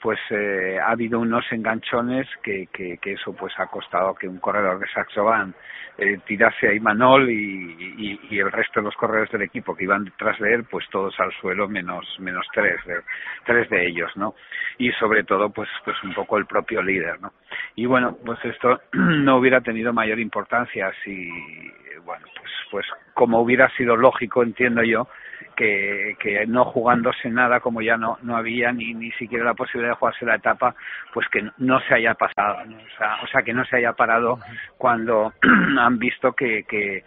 pues eh, ha habido unos enganchones que, que, eso pues ha costado que un corredor de Saxo Bank eh, tirase a Imanol y, y, y el resto de los corredores del equipo que iban detrás de él pues todos al suelo menos menos tres de, tres de ellos no y sobre todo pues pues un poco el propio líder no y bueno pues esto no hubiera tenido mayor importancia si bueno pues pues como hubiera sido lógico entiendo yo que, que no jugándose nada como ya no no había ni ni siquiera la posibilidad de jugarse la etapa pues que no se haya pasado ¿no? o sea o sea que no se haya parado cuando han visto que que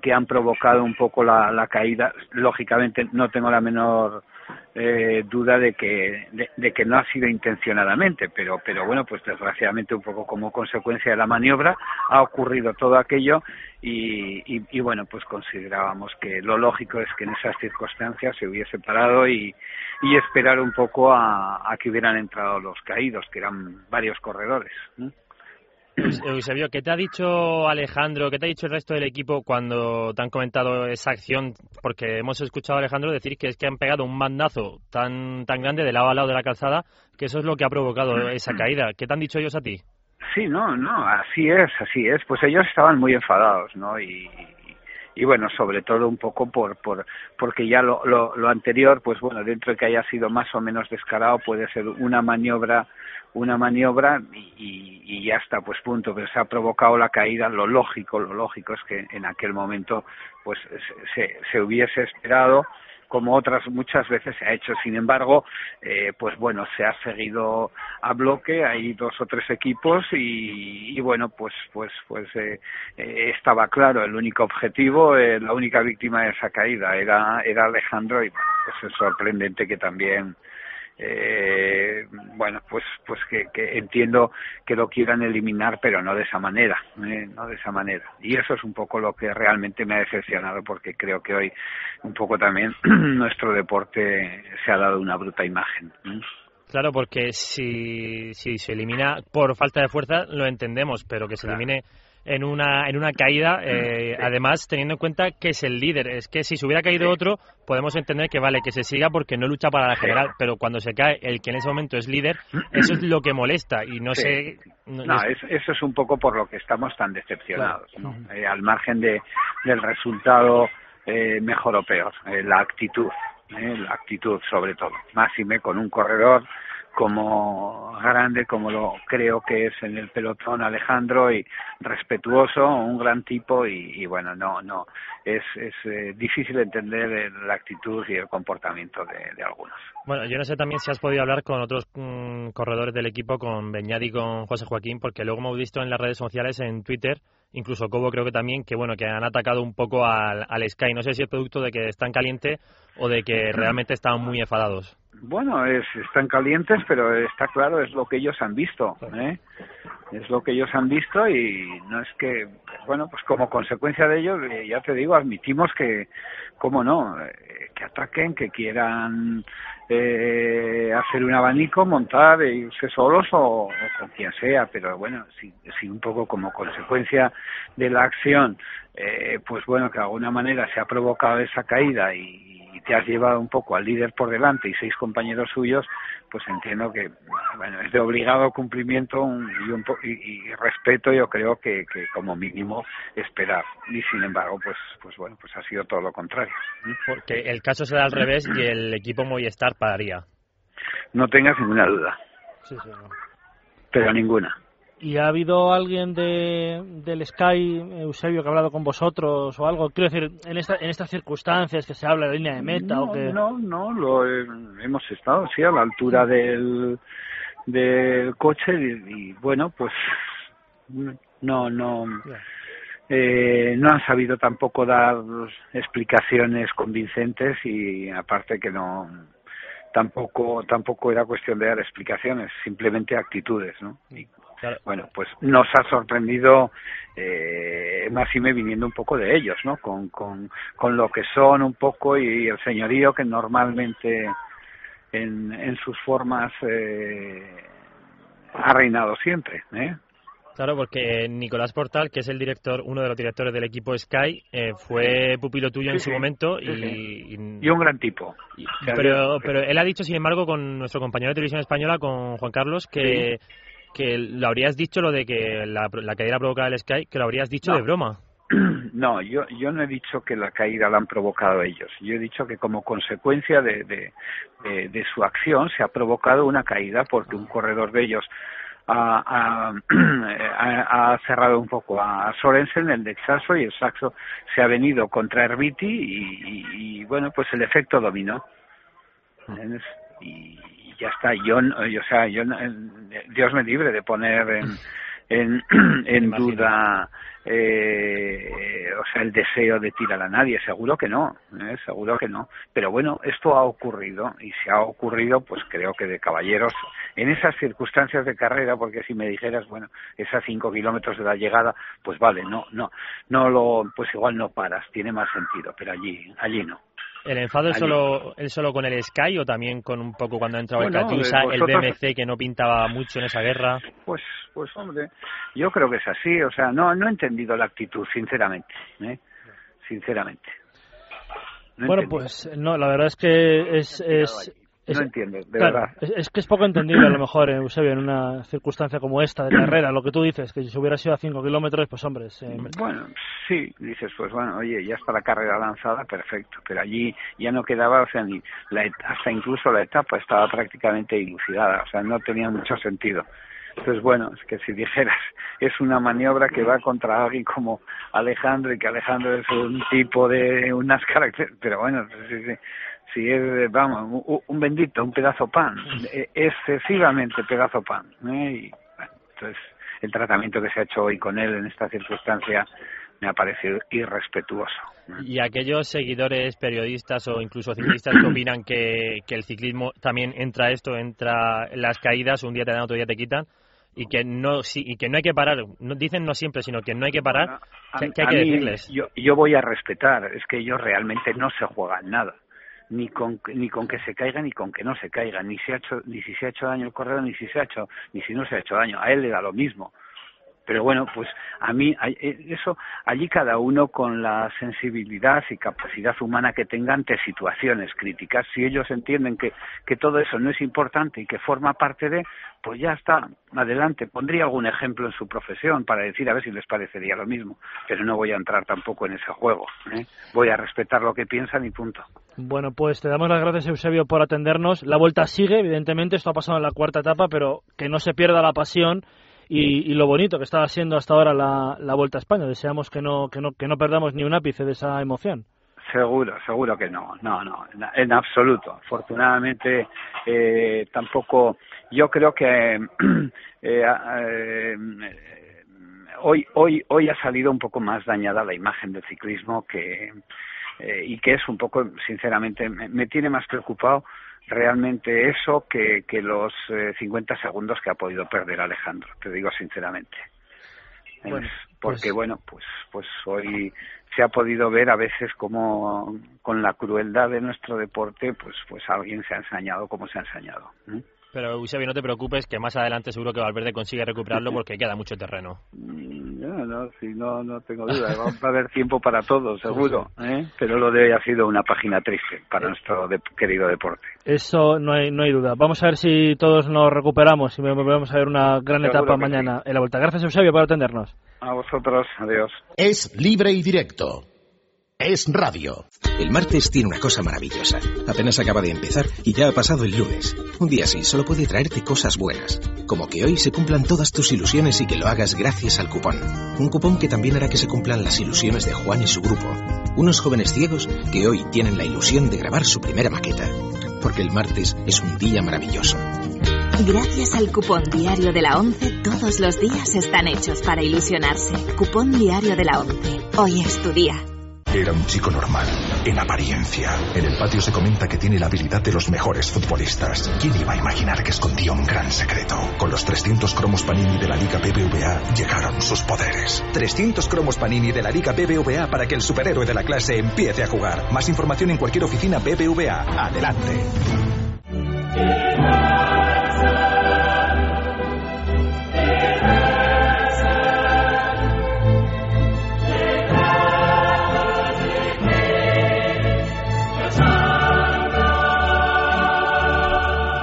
que han provocado un poco la, la caída lógicamente no tengo la menor eh, duda de que de, que no ha sido intencionadamente pero pero bueno pues desgraciadamente un poco como consecuencia de la maniobra ha ocurrido todo aquello y, y, y bueno pues considerábamos que lo lógico es que en esas circunstancias se hubiese parado y, y esperar un poco a, a que hubieran entrado los caídos que eran varios corredores. Eus- Eusebio, ¿qué te ha dicho Alejandro, qué te ha dicho el resto del equipo cuando te han comentado esa acción? Porque hemos escuchado a Alejandro decir que es que han pegado un mandazo tan, tan grande de lado a lado de la calzada que eso es lo que ha provocado esa caída. ¿Qué te han dicho ellos a ti? Sí, no, no, así es, así es. Pues ellos estaban muy enfadados, ¿no? Y, y bueno, sobre todo un poco por, por porque ya lo, lo, lo anterior, pues bueno, dentro de que haya sido más o menos descarado, puede ser una maniobra, una maniobra y, y, ya está, pues punto. Pero se ha provocado la caída. Lo lógico, lo lógico es que en aquel momento, pues se, se hubiese esperado como otras muchas veces se ha hecho. Sin embargo, eh, pues bueno, se ha seguido a bloque, hay dos o tres equipos y, y bueno, pues pues pues eh, eh, estaba claro, el único objetivo, eh, la única víctima de esa caída era era Alejandro y bueno, pues es sorprendente que también eh, bueno, pues pues que, que entiendo que lo quieran eliminar, pero no de esa manera, eh, no de esa manera. Y eso es un poco lo que realmente me ha decepcionado, porque creo que hoy un poco también nuestro deporte se ha dado una bruta imagen. ¿eh? Claro, porque si, si se elimina por falta de fuerza, lo entendemos, pero que se elimine en una, en una caída, eh, además teniendo en cuenta que es el líder. Es que si se hubiera caído otro, podemos entender que vale, que se siga porque no lucha para la general, pero cuando se cae el que en ese momento es líder, eso es lo que molesta y no sé... No, es- eso es un poco por lo que estamos tan decepcionados, ¿no? Eh, al margen de, del resultado eh, mejor o peor, eh, la actitud, eh, la actitud sobre todo, máxime con un corredor como grande, como lo creo que es en el pelotón Alejandro y respetuoso, un gran tipo y, y bueno, no, no, es, es eh, difícil entender la actitud y el comportamiento de, de algunos. Bueno, yo no sé también si has podido hablar con otros mm, corredores del equipo, con Beñat y con José Joaquín, porque luego hemos visto en las redes sociales, en Twitter, incluso Cobo creo que también, que bueno, que han atacado un poco al, al Sky. No sé si es producto de que están caliente o de que realmente están muy enfadados. Bueno, es, están calientes, pero está claro, es lo que ellos han visto, ¿eh? Es lo que ellos han visto y no es que, bueno, pues como consecuencia de ello, eh, ya te digo, admitimos que, cómo no, eh, que ataquen, que quieran eh, hacer un abanico, montar e irse solos o, o con quien sea, pero bueno, si, si un poco como consecuencia de la acción, eh, pues bueno, que de alguna manera se ha provocado esa caída y te has llevado un poco al líder por delante y seis compañeros suyos, pues entiendo que bueno es de obligado cumplimiento un- y, un y, y respeto yo creo que, que como mínimo esperar y sin embargo pues pues bueno pues ha sido todo lo contrario Porque el caso será al revés y el equipo Movistar pararía. no tengas ninguna duda Sí, sí, no. pero ninguna ¿Y ha habido alguien de, del Sky, Eusebio, que ha hablado con vosotros o algo? Quiero decir, en, esta, en estas circunstancias que se habla de línea de meta no, o que... no no lo he- hemos estado sí a la altura del del coche y, y, bueno pues no no eh, no han sabido tampoco dar explicaciones convincentes y aparte que no tampoco tampoco era cuestión de dar explicaciones simplemente actitudes no y, bueno pues nos ha sorprendido eh, Máxime viniendo un poco de ellos no con, con con lo que son un poco y el señorío que normalmente en, en sus formas eh, ha reinado siempre ¿eh? Claro, porque Nicolás Portal, que es el director, uno de los directores del equipo Sky, eh, fue pupilo tuyo en su sí, momento sí, y, y un gran tipo. pero, pero él ha dicho, sin embargo, con nuestro compañero de televisión española, con Juan Carlos, que, que lo habrías dicho lo de que la, la caída provocada del Sky, que lo habrías dicho No. de broma. No, yo, yo no he dicho que la caída la han provocado ellos. Yo he dicho que como consecuencia de, de, de- de su acción se ha provocado una caída porque un corredor de ellos ha, ha- cerrado un poco a Sorensen, el de Saxo, y el Saxo se ha venido contra Herbiti y, y- y, bueno, pues el efecto dominó. ¿Entiendes? Y ya está. Yo, o sea, yo, no- Dios me libre de poner en, en, en duda eh, o sea el deseo de tirar a nadie seguro que no ¿eh? seguro que no pero bueno esto ha ocurrido y si ha ocurrido pues creo que de caballeros en esas circunstancias de carrera porque si me dijeras bueno esas cinco kilómetros de la llegada pues vale no no no lo pues igual no paras tiene más sentido pero allí allí no ¿El enfado es solo, es solo con el Sky o también con un poco cuando ha entrado Bueno, el eh, el vosotros- BMC que no pintaba mucho en esa guerra? Pues, pues hombre, yo creo que es así. O sea, no, no he entendido la actitud, sinceramente. ¿eh? Sinceramente. No bueno, entendido. pues no, la verdad es que es... es No es- entiendo, de claro, verdad. Es, es que es poco entendible a lo mejor, eh, Eusebio, en una circunstancia como esta de carrera, lo que tú dices, que si hubiera sido a 5 kilómetros, pues hombre, se- Bueno, sí, dices, pues bueno, oye, ya está la carrera lanzada, perfecto, pero allí ya no quedaba, o sea, ni la, hasta incluso la etapa estaba prácticamente dilucidada, o sea, no tenía mucho sentido. Entonces, bueno, es que si dijeras, es una maniobra que va contra alguien como Alejandro y que Alejandro es un tipo de unas características, pero bueno, sí, sí, si es, vamos, un, un bendito, un pedazo pan, eh, excesivamente pedazo pan, ¿eh? y bueno, entonces el tratamiento que se ha hecho hoy con él en esta circunstancia me ha parecido irrespetuoso. Y aquellos seguidores, periodistas o incluso ciclistas que opinan que, que el ciclismo también entra esto, entra en las caídas, un día te dan, otro día te quitan, y que no sí, y que no hay que parar, no, dicen no siempre, sino que no hay que parar, A- ¿qué, qué hay a que mí, decirles? Yo, yo voy a respetar, es que ellos realmente no se juegan nada. Ni con, ni con que se caiga ni con que no se caiga, ni, se ha hecho, ni si se ha hecho daño el corredor, ni si se ha hecho, ni si no se ha hecho daño. A él le da lo mismo. Pero bueno, pues a mí eh, eso allí cada uno con la sensibilidad y capacidad humana que tenga ante situaciones críticas, si ellos entienden que, que todo eso no es importante y que forma parte de, pues ya está, adelante. Pondría algún ejemplo en su profesión para decir a ver si les parecería lo mismo, pero no voy a entrar tampoco en ese juego. ¿eh? Voy a respetar lo que piensan y punto. Bueno, pues te damos las gracias, Eusebio, por atendernos. La vuelta sigue, evidentemente, esto ha pasado en la cuarta etapa, pero que no se pierda la pasión y, y lo bonito que está siendo hasta ahora la, la vuelta a España. Deseamos que no, que, no, que no perdamos ni un ápice de esa emoción. Seguro, seguro que no, no, no, en, absoluto. Afortunadamente, eh, tampoco, yo creo que eh, eh, hoy, hoy, hoy ha salido un poco más dañada la imagen del ciclismo que eh, y que es un poco, sinceramente, me, me tiene más preocupado realmente eso que, que los eh, 50 segundos que ha podido perder Alejandro, te digo sinceramente. Bueno, Es porque pues- bueno, pues pues hoy se ha podido ver a veces como con la crueldad de nuestro deporte, pues pues alguien se ha ensañado como se ha ensañado. ¿eh? Pero Eusebio, no te preocupes, que más adelante seguro que Valverde consigue recuperarlo porque queda mucho terreno. Mm, No, no, sí, no, no tengo duda. Va a haber tiempo para todo, seguro. ¿eh? Pero lo de hoy ha sido una página triste para nuestro de- querido deporte. Eso no hay, no hay duda. Vamos a ver si todos nos recuperamos y volvemos a ver una gran Seguro etapa mañana en la vuelta. Gracias, Eusebio, por atendernos. A vosotros, adiós. Es libre y directo. Es radio. El martes tiene una cosa maravillosa. Apenas acaba de empezar y ya ha pasado el lunes. Un día así solo puede traerte cosas buenas. Como que hoy se cumplan todas tus ilusiones y que lo hagas gracias al cupón. Un cupón que también hará que se cumplan las ilusiones de Juan y su grupo. Unos jóvenes ciegos que hoy tienen la ilusión de grabar su primera maqueta. Porque el martes es un día maravilloso. Gracias al cupón diario de la 11, todos los días están hechos para ilusionarse. Cupón diario de la 11. Hoy es tu día. Era un chico normal, en apariencia. En el patio se comenta que tiene la habilidad de los mejores futbolistas. ¿Quién iba a imaginar que escondía un gran secreto? Con los 300 cromos Panini de la Liga BBVA llegaron sus poderes. 300 cromos Panini de la Liga BBVA para que el superhéroe de la clase empiece a jugar. Más información en cualquier oficina BBVA. Adelante.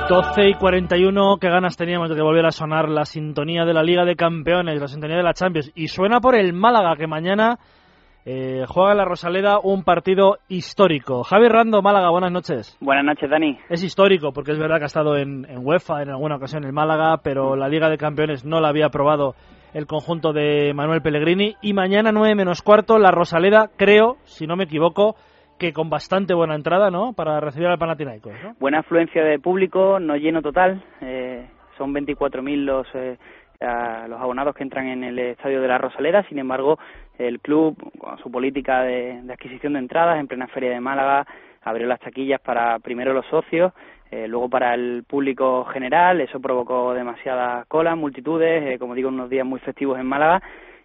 12 y 41, qué ganas teníamos de que volviera a sonar la sintonía de la Liga de Campeones, la sintonía de la Champions. Y suena por el Málaga, que mañana eh, juega en la Rosaleda un partido histórico. Javi Rando, Málaga, buenas noches. Buenas noches, Dani. Es histórico porque es verdad que ha estado en, en UEFA en alguna ocasión el Málaga, pero la Liga de Campeones no la había probado el conjunto de Manuel Pellegrini. Y mañana 9 menos cuarto, la Rosaleda, creo, si no me equivoco, que con bastante buena entrada, ¿no? Para recibir al Panathinaikos. Buena afluencia de público, no lleno total. eh, son 24.000 los, eh, los abonados que entran en el estadio de la Rosaleda. Sin embargo, el club, con su política de, de adquisición de entradas en plena feria de Málaga, abrió las taquillas para primero los socios, eh, luego para el público general. Eso provocó demasiadas colas, multitudes, eh, como digo, unos días muy festivos en Málaga.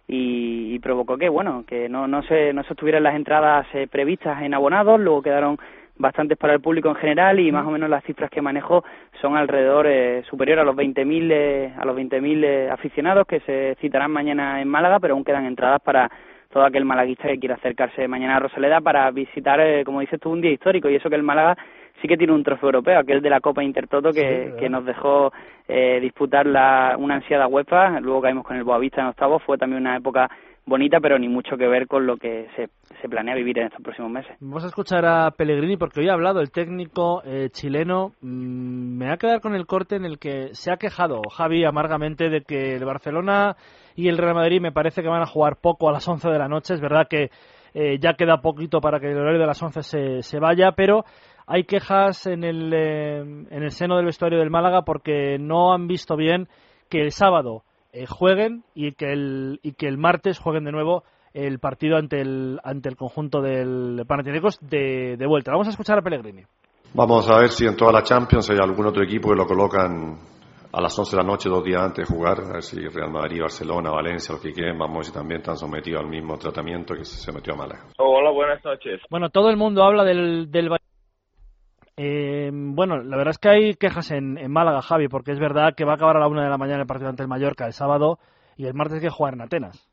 Y, y provocó que bueno que no no se no se obtuvieran las entradas eh, previstas en abonados. Luego quedaron bastantes para el público en general y más o menos las cifras que manejo son alrededor eh, superior a los 20.000 eh, a los 20.000 eh, aficionados que se citarán mañana en Málaga pero aún quedan entradas para todo aquel malaguista que quiera acercarse mañana a Rosaleda para visitar eh, como dices tú un día histórico. Y eso que el Málaga sí que tiene un trofeo europeo, aquel de la Copa Intertoto que, que nos dejó eh, disputar la, una ansiada UEFA, luego caímos con el Boavista en octavos, fue también una época bonita, pero ni mucho que ver con lo que se, se planea vivir en estos próximos meses. Vamos a escuchar a Pellegrini porque hoy ha hablado el técnico eh, chileno. Mm, me va a quedar con el corte en el que se ha quejado Javi amargamente de que el Barcelona y el Real Madrid me parece que van a jugar poco a las 11 de la noche. Es verdad que eh, ya queda poquito para que el horario de las 11 se, se vaya, pero hay quejas en el, eh, en el seno del vestuario del Málaga porque no han visto bien que el sábado eh, jueguen y que el, y que el martes jueguen de nuevo el partido ante el, ante el conjunto del Panathinaikos de, de vuelta. Vamos a escuchar a Pellegrini. Vamos a ver si en toda la Champions hay algún otro equipo que lo colocan a las 11 de la noche, dos días antes de jugar. A ver si Real Madrid, Barcelona, Valencia, los que quieren, vamos a ver si también están sometidos al mismo tratamiento que se sometió a Málaga. Hola, buenas noches. Bueno, todo el mundo habla del, del eh, bueno, la verdad es que hay quejas en, en Málaga, Javi, porque es verdad que va a acabar a la una de la mañana el partido ante el Mallorca el sábado. y el martes hay que jugar en Atenas.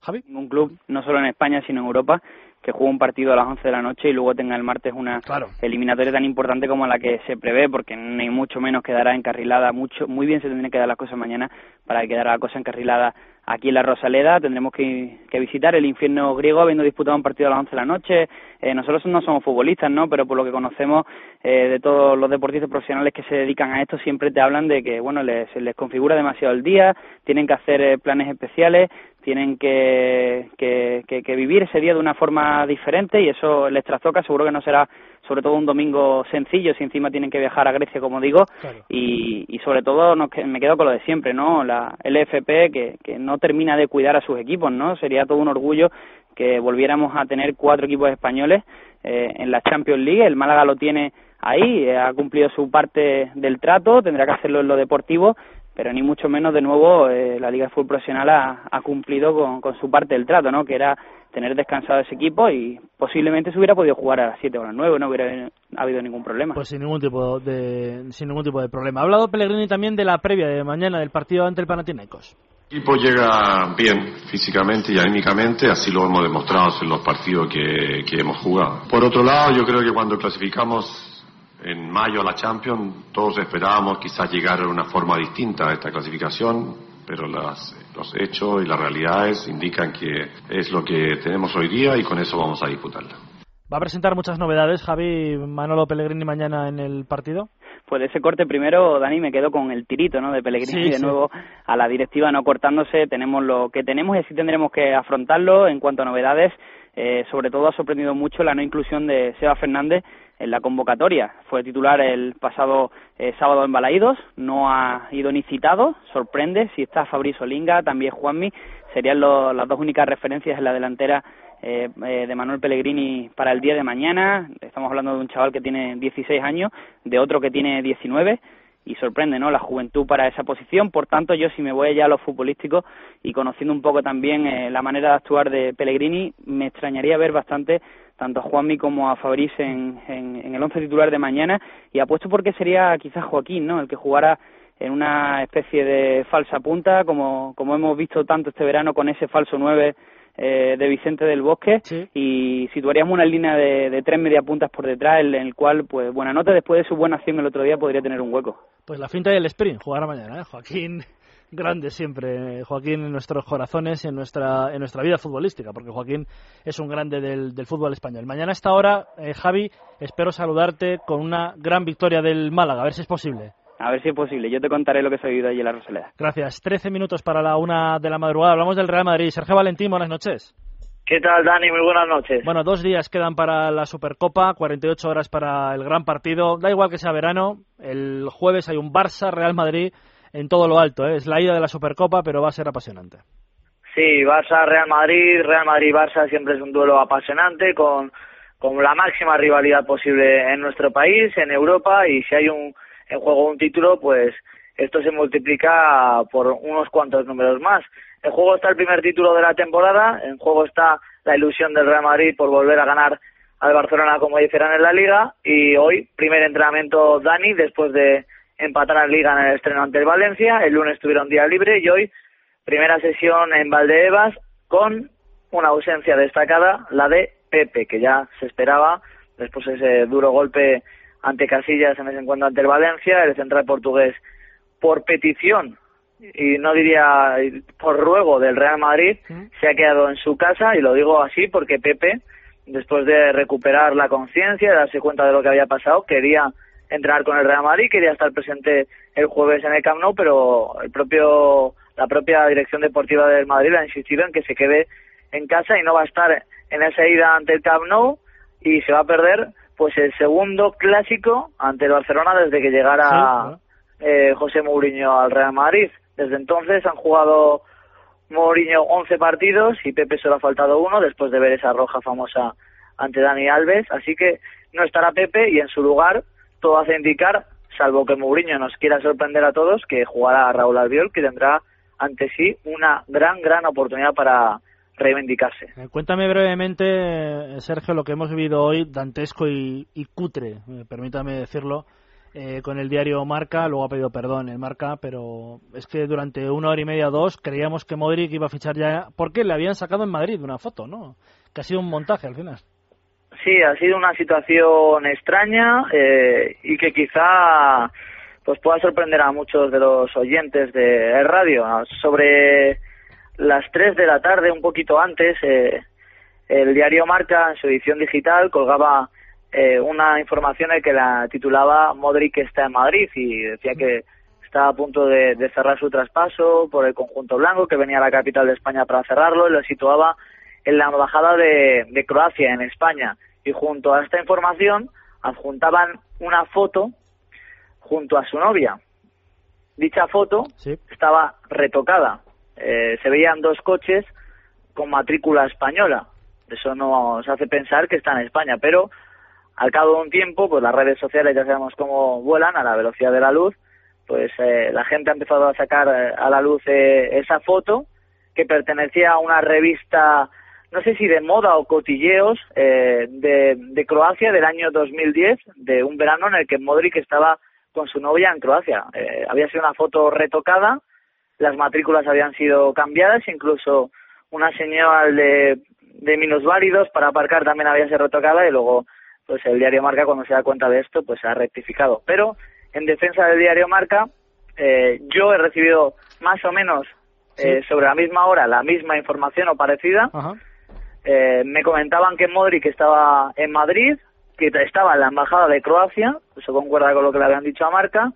Javi. Ningún club, no solo en España, sino en Europa, que juegue un partido a las 11 de la noche y luego tenga el martes una eliminatoria tan importante como la que se prevé, porque ni mucho menos quedará encarrilada, mucho, muy bien se tendrían que dar las cosas mañana para que quedara la cosa encarrilada aquí en la Rosaleda. Tendremos que, visitar el infierno griego habiendo disputado un partido a las 11 de la noche. Eh, nosotros no somos futbolistas, ¿no? Pero por lo que conocemos eh, de todos los deportistas profesionales que se dedican a esto, siempre te hablan de que, bueno, les, se les configura demasiado el día, tienen que hacer eh, planes especiales, tienen que, que, que, que vivir ese día de una forma diferente y eso les trastoca. Seguro que no será sobre todo un domingo sencillo si encima tienen que viajar a Grecia como digo y, y sobre todo nos, me quedo con lo de siempre no la LFP que, que no termina de cuidar a sus equipos no sería todo un orgullo que volviéramos a tener cuatro equipos españoles eh, en la Champions League. El Málaga lo tiene ahí eh, ha cumplido su parte del trato tendrá que hacerlo en lo deportivo pero ni mucho menos de nuevo eh, la Liga de Fútbol Profesional ha, ha cumplido con, con su parte del trato, ¿no? Que era tener descansado ese equipo y posiblemente se hubiera podido jugar a las 7 o a las 9, no hubiera habido ningún problema. Pues sin ningún tipo de sin ningún tipo de problema. Ha hablado Pellegrini también de la previa de mañana del partido ante el Panathinaikos. El equipo llega bien físicamente y anímicamente, así lo hemos demostrado en los partidos que, que hemos jugado. Por otro lado, yo creo que cuando clasificamos en mayo a la Champions, todos esperábamos quizás llegar de una forma distinta a esta clasificación, pero las- los hechos y las realidades indican que es lo que tenemos hoy día y con eso vamos a disputarla. Va a presentar muchas novedades, Javi Manolo Pellegrini mañana en el partido. Pues de ese corte primero, Dani, me quedo con el tirito, ¿no? De Pellegrini Sí, de sí. nuevo a la directiva no cortándose. Tenemos lo que tenemos y así tendremos que afrontarlo en cuanto a novedades. Eh, sobre todo ha sorprendido mucho la no inclusión de Seba Fernández en la convocatoria. Fue titular el pasado eh, sábado en Balaídos, no ha ido ni citado, sorprende. Si está Fabrizio Linga, también Juanmi, serían lo- las dos únicas referencias en la delantera eh, eh, de Manuel Pellegrini para el día de mañana. Estamos hablando de un chaval que tiene 16 años, de otro que tiene 19 y sorprende, ¿no? La juventud para esa posición. Por tanto, yo si me voy ya a lo futbolístico y conociendo un poco también eh, la manera de actuar de Pellegrini, me extrañaría ver bastante tanto a Juanmi como a Fabriz en, en, en el once titular de mañana y apuesto porque sería quizás Joaquín, ¿no? El que jugara en una especie de falsa punta, como, como hemos visto tanto este verano con ese falso 9 eh, de Vicente del Bosque y situaríamos una línea de, de tres media puntas por detrás en el cual, pues, buena nota después de su buena acción el otro día podría tener un hueco. Pues la finta y el sprint jugará mañana, ¿eh? Joaquín grande siempre, Joaquín en nuestros corazones y en nuestra en nuestra vida futbolística, porque Joaquín es un grande del, del fútbol español. Mañana a esta hora, eh, Javi, espero saludarte con una gran victoria del Málaga, a ver si es posible. A ver si es posible. Yo te contaré lo que se ha vivido allí en la Rosaleda. Gracias. 13 minutos para la una de la madrugada. Hablamos del Real Madrid. Sergio Valentín, buenas noches. ¿Qué tal, Dani? Muy buenas noches. Bueno, dos días quedan para la Supercopa, 48 horas para el gran partido. Da igual que sea verano, el jueves hay un Barça-Real Madrid en todo lo alto. ¿eh? Es la ida de la Supercopa, pero va a ser apasionante. Sí, Barça-Real Madrid, Real Madrid-Barça siempre es un duelo apasionante con, con la máxima rivalidad posible en nuestro país, en Europa, y si hay un, en juego un título, pues esto se multiplica por unos cuantos números más. En juego está el primer título de la temporada, en juego está la ilusión del Real Madrid por volver a ganar al Barcelona como dijeran en la Liga, y hoy primer entrenamiento Dani después de empatar en Liga en el estreno ante el Valencia, el lunes tuvieron día libre y hoy primera sesión en Valdeebas con una ausencia destacada, la de Pepe, que ya se esperaba después de ese duro golpe ante Casillas en ese encuentro ante el Valencia, el central portugués por petición y no diría por ruego del Real Madrid se ha quedado en su casa. Y lo digo así porque Pepe después de recuperar la conciencia, de darse cuenta de lo que había pasado, quería entrenar con el Real Madrid, quería estar presente el jueves en el Camp Nou, pero el propio la propia dirección deportiva del Madrid ha insistido en que se quede en casa y no va a estar en esa ida ante el Camp Nou y se va a perder pues el segundo clásico ante el Barcelona desde que llegara eh, José Mourinho al Real Madrid. Desde entonces han jugado Mourinho 11 partidos y Pepe solo ha faltado uno después de ver esa roja famosa ante Dani Alves. Así que no estará Pepe y en su lugar todo hace indicar, salvo que Mourinho nos quiera sorprender a todos, que jugará Raúl Albiol, que tendrá ante sí una gran, gran oportunidad para reivindicarse. Eh, Cuéntame brevemente, eh, Sergio, lo que hemos vivido hoy, dantesco y, y cutre, eh, permítame decirlo, eh, con el diario Marca, luego ha pedido perdón el Marca, pero es que durante una hora y media, dos, creíamos que Modric iba a fichar ya, porque le habían sacado en Madrid una foto, ¿no? Que ha sido un montaje al final. Sí, ha sido una situación extraña eh, y que quizá pues pueda sorprender a muchos de los oyentes de radio. Sobre las 3 de la tarde, un poquito antes, eh, el diario Marca, en su edición digital, colgaba eh, una información que la titulaba Modric está en Madrid y decía que estaba a punto de, cerrar su traspaso por el conjunto blanco, que venía a la capital de España para cerrarlo y lo situaba en la embajada de Croacia en España. Y junto a esta información adjuntaban una foto junto a su novia. Dicha foto estaba retocada. Eh, se veían dos coches con matrícula española. Eso nos hace pensar que está en España, pero al cabo de un tiempo, pues las redes sociales ya sabemos cómo vuelan a la velocidad de la luz, pues eh, la gente ha empezado a sacar eh, a la luz eh, esa foto que pertenecía a una revista, no sé si de moda o cotilleos, eh, de, de Croacia del año 2010, de un verano en el que Modric estaba con su novia en Croacia. Eh, había sido una foto retocada, las matrículas habían sido cambiadas, incluso una señal de, de minusválidos para aparcar también había sido retocada y luego pues el diario Marca cuando se da cuenta de esto pues ha rectificado. Pero en defensa del diario Marca eh, yo he recibido más o menos eh, sobre la misma hora la misma información o parecida. Eh, me comentaban que Modric estaba en Madrid, que estaba en la embajada de Croacia, eso concuerda con lo que le habían dicho a Marca,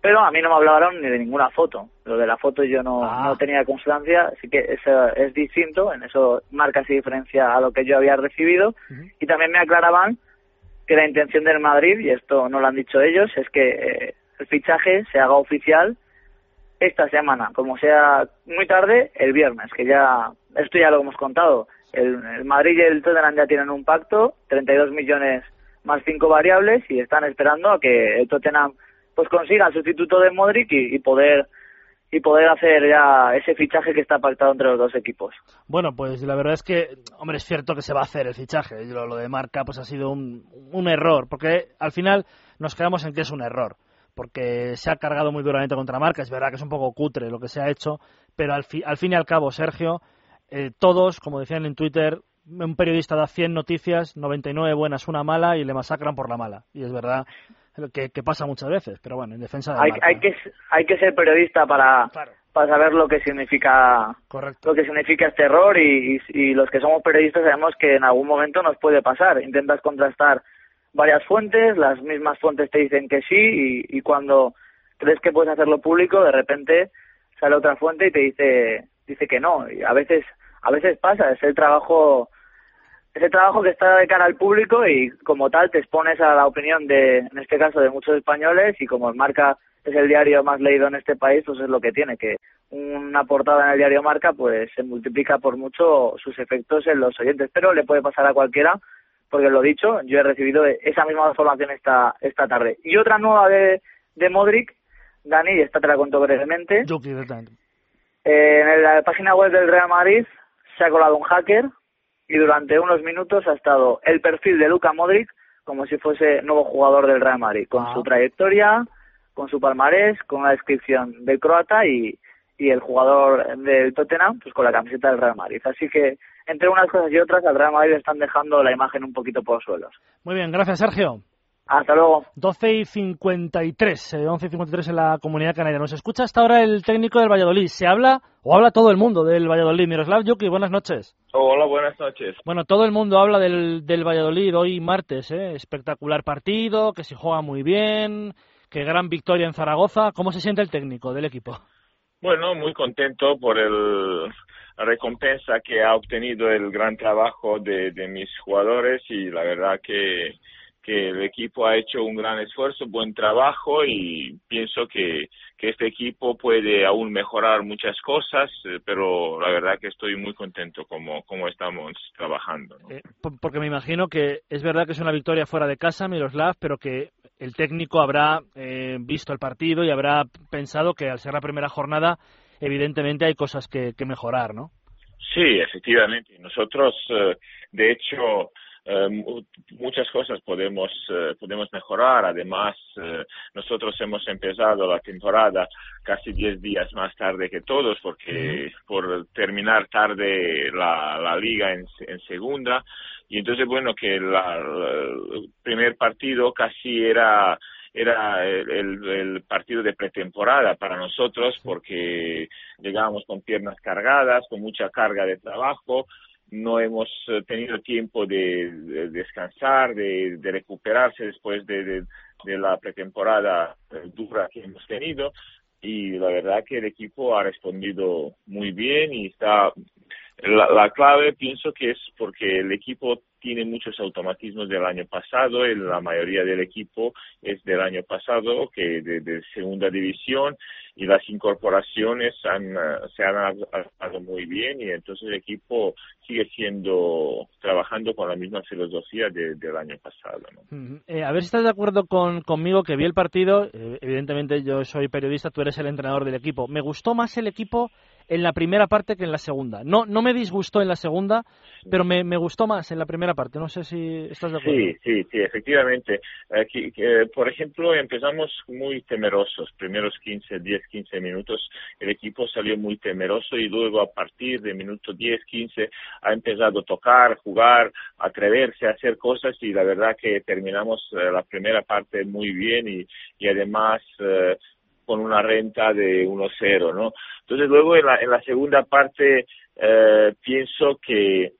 pero a mí no me hablaron ni de ninguna foto. Lo de la foto yo no, no tenía constancia, así que eso es distinto, en eso Marca se diferencia a lo que yo había recibido. Y también me aclaraban que la intención del Madrid, y esto no lo han dicho ellos, es que eh, el fichaje se haga oficial esta semana, como sea muy tarde, el viernes, que ya, esto ya lo hemos contado. El, Madrid y el Tottenham ya tienen un pacto, 32 millones más cinco variables, y están esperando a que el Tottenham pues consiga el sustituto de Modric y, y poder y poder hacer ya ese fichaje que está pactado entre los dos equipos. Bueno, pues la verdad es que, hombre, es cierto que se va a hacer el fichaje. Lo, lo de Marca pues ha sido un, un error, porque al final nos quedamos en que es un error, porque se ha cargado muy duramente contra Marca. Es verdad que es un poco cutre lo que se ha hecho, pero al, fi- al fin y al cabo, Sergio, eh, todos, como decían en Twitter, un periodista da 100 noticias, 99 buenas, una mala y le masacran por la mala. Y es verdad que, que pasa muchas veces, pero bueno, en defensa de Hay, Marca. hay que hay que ser periodista para para saber lo que significa lo que significa este error y, y, y los que somos periodistas sabemos que en algún momento nos puede pasar. Intentas contrastar varias fuentes, las mismas fuentes te dicen que sí y, y cuando crees que puedes hacerlo público, de repente sale otra fuente y te dice dice que no. Y a veces a veces pasa, es el trabajo es el trabajo que está de cara al público y como tal te expones a la opinión de, en este caso, de muchos españoles y como el Marca es el diario más leído en este país, pues es lo que tiene, que una portada en el diario Marca pues se multiplica por mucho sus efectos en los oyentes, pero le puede pasar a cualquiera, porque lo dicho, yo he recibido esa misma información esta, esta tarde. Y otra nueva de, de Modric, Dani, y esta te la cuento brevemente. Directamente. Eh, en la página web del Real Madrid se ha colado un hacker y durante unos minutos ha estado el perfil de Luka Modric como si fuese nuevo jugador del Real Madrid, con su trayectoria, con su palmarés, con una descripción del croata y, y el jugador del Tottenham pues con la camiseta del Real Madrid. Así que entre unas cosas y otras al Real Madrid están dejando la imagen un poquito por los suelos. Muy bien, gracias Sergio. Hasta luego. 12 y 53, eh, 11 y 53 en la comunidad canaria. Nos escucha hasta ahora el técnico del Valladolid. Se habla, o habla todo el mundo del Valladolid. Miroslav Yuki, buenas noches. Hola, buenas noches. Bueno, todo el mundo habla del, del Valladolid hoy martes, ¿eh? Espectacular partido, que se juega muy bien, que gran victoria en Zaragoza. ¿Cómo se siente el técnico del equipo? Bueno, muy contento por el la recompensa que ha obtenido el gran trabajo de, de mis jugadores y la verdad que, que el equipo ha hecho un gran esfuerzo, buen trabajo y pienso que, que este equipo puede aún mejorar muchas cosas, eh, pero la verdad que estoy muy contento como, como estamos trabajando. ¿no? Eh, por- porque me imagino que es verdad que es una victoria fuera de casa, Miroslav, pero que el técnico habrá eh, visto el partido y habrá pensado que al ser la primera jornada, evidentemente hay cosas que, que mejorar, ¿no? Sí, efectivamente. Nosotros, eh, de hecho, muchas cosas podemos eh, podemos mejorar. Además, eh, nosotros hemos empezado la temporada casi 10 días más tarde que todos porque por terminar tarde la, la liga en, en segunda. Y entonces bueno que la- el primer partido casi era era el, el- el partido de pretemporada para nosotros porque llegábamos con piernas cargadas, con mucha carga de trabajo, no hemos eh, tenido tiempo de, de descansar, de, recuperarse después de, de- de la pretemporada eh, dura que hemos tenido. Y la verdad que el equipo ha respondido muy bien y está la, la clave pienso que es porque el equipo tiene muchos automatismos del año pasado, la mayoría del equipo es del año pasado, que de, de segunda división, y las incorporaciones han, eh, se han adaptado muy bien, y entonces el equipo sigue siendo, trabajando con la misma filosofía de- del año pasado. ¿no? Ujú. Eh, a ver si estás de acuerdo con, conmigo que vi el partido. eh, evidentemente yo soy periodista, tú eres el entrenador del equipo. Me gustó más el equipo en la primera parte que en la segunda. No, no me disgustó en la segunda, pero me, me gustó más en la primera parte. No sé si estás de acuerdo. Sí, sí, sí, efectivamente. Eh, que, por ejemplo, empezamos muy temerosos. Primeros 15, 10, 15 minutos el equipo salió muy temeroso y luego a partir de minuto 10, 15 ha empezado a tocar, jugar, atreverse a hacer cosas y la verdad que terminamos eh, la primera parte muy bien y, y además eh, con una renta de 1-0, ¿no? Entonces luego en la, en la segunda parte eh, pienso que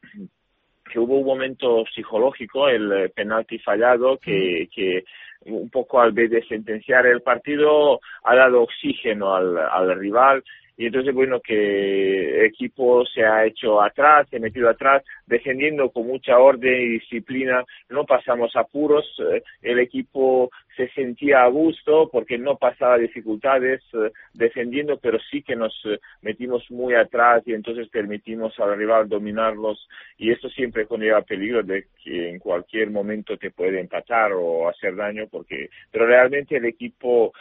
que hubo un momento psicológico, el eh, penalti fallado, que, que un poco al vez de sentenciar el partido ha dado oxígeno al, al rival y entonces bueno que el equipo se ha hecho atrás, se ha metido atrás, defendiendo con mucha orden y disciplina, no pasamos apuros, eh, el equipo se sentía a gusto porque no pasaba dificultades eh, defendiendo, pero sí que nos eh, metimos muy atrás y entonces permitimos al rival dominarlos. Y esto siempre conlleva peligro de que en cualquier momento te puede empatar o hacer daño porque pero realmente el equipo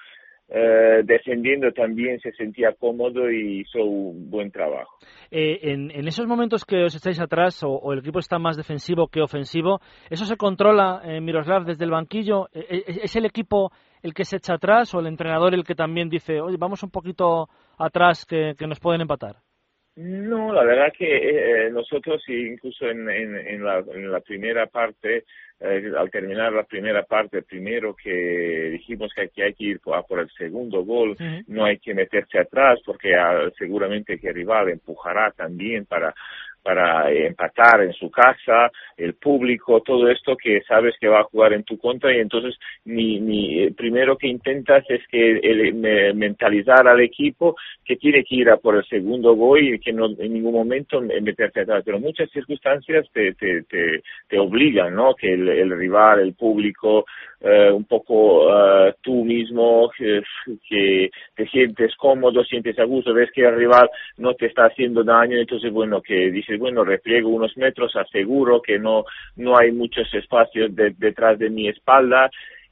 eh, defendiendo también se sentía cómodo y hizo un buen trabajo. Eh, en, en esos momentos que os echáis atrás o, el equipo está más defensivo que ofensivo, ¿eso se controla, eh, Miroslav, desde el banquillo? Eh, eh, ¿Es el equipo el que se echa atrás o el entrenador el que también dice, oye, vamos un poquito atrás que nos pueden empatar? No, la verdad que eh, nosotros incluso en, en, en, la, en la primera parte, eh, al terminar la primera parte, primero que dijimos que aquí hay que ir por, a por el segundo gol, no hay que meterse atrás porque ah, seguramente que el rival empujará también para para empatar en su casa, el público, todo esto que sabes que va a jugar en tu contra y entonces ni, ni eh, primero que intentas es que el- me- mentalizar al equipo que tiene que ir a por el segundo gol y que no en ningún momento me- meterse atrás, pero muchas circunstancias te, te, te, te obligan, ¿no? Que el, el rival, el público, eh, un poco eh, tú mismo, que, que te sientes cómodo, sientes a gusto, ves que el rival no te está haciendo daño, entonces bueno, que dices, bueno, repliego unos metros, aseguro que no, no hay muchos espacios de- detrás de mi espalda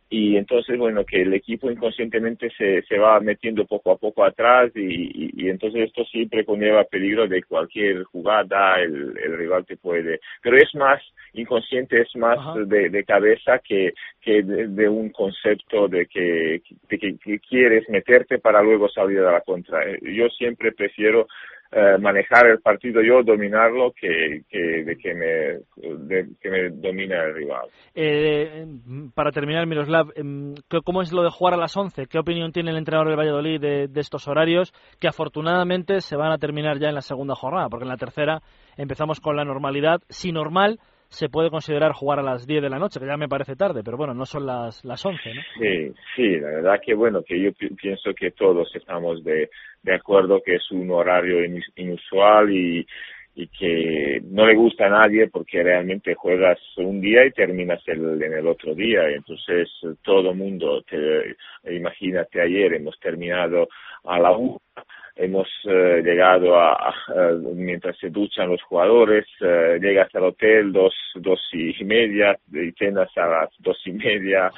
y entonces bueno que el equipo inconscientemente se, se va metiendo poco a poco atrás y, y, y entonces esto siempre conlleva peligro de cualquier jugada el, el rival te puede pero es más inconsciente es más de, de cabeza que que de, de un concepto de que, de que, que quieres meterte para luego salir a la contra. Yo siempre prefiero eh, manejar el partido yo, dominarlo, que, que de que me, de que me domine el rival. Eh, para terminar, Miroslav, em, ¿qué- ¿cómo es lo de jugar a las 11? ¿Qué opinión tiene el entrenador del Valladolid de, de estos horarios que afortunadamente se van a terminar ya en la segunda jornada? Porque en la tercera empezamos con la normalidad. Si normal, se puede considerar jugar a las 10 de la noche, que ya me parece tarde, pero bueno, no son las, las 11, ¿no? Sí, sí, la verdad que bueno, que yo pi- pienso que todos estamos de, de acuerdo que es un horario inus- inusual y, y que no le gusta a nadie porque realmente juegas un día y terminas el, en el otro día. Entonces todo mundo, te, imagínate ayer hemos terminado a la una hemos eh, llegado a, a- a- mientras se duchan los jugadores, eh, llegas al hotel dos, dos y media y cenas a las dos y media,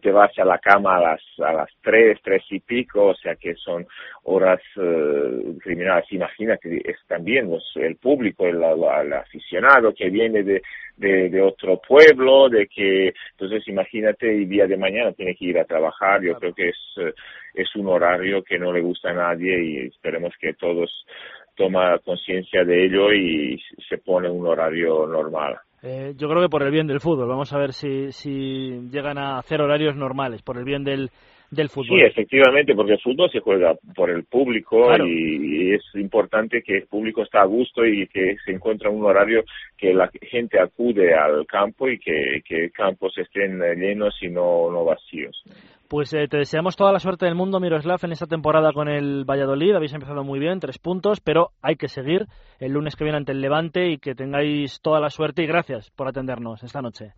te vas a la cama a las, a las tres, tres y pico, o sea que son horas eh, criminales. Imagínate, es también los- el público, el, el- el aficionado que viene de, de, de otro pueblo, de que, entonces imagínate el día de mañana tiene que ir a trabajar, yo creo que es, eh, es un horario que no le gusta a nadie y esperemos que todos toma conciencia de ello y se pone un horario normal. Eh, yo creo que por el bien del fútbol. Vamos a ver si, si llegan a hacer horarios normales, por el bien del, del fútbol. Sí, efectivamente, porque el fútbol se juega por el público Claro. y, es importante que el público está a gusto y que se encuentra un horario que la gente acude al campo y que, que campos estén eh, llenos y no, no vacíos. Pues eh, te deseamos toda la suerte del mundo, Miroslav, en esta temporada con el Valladolid. Habéis empezado muy bien, tres puntos, pero hay que seguir el lunes que viene ante el Levante y que tengáis toda la suerte y gracias por atendernos esta noche.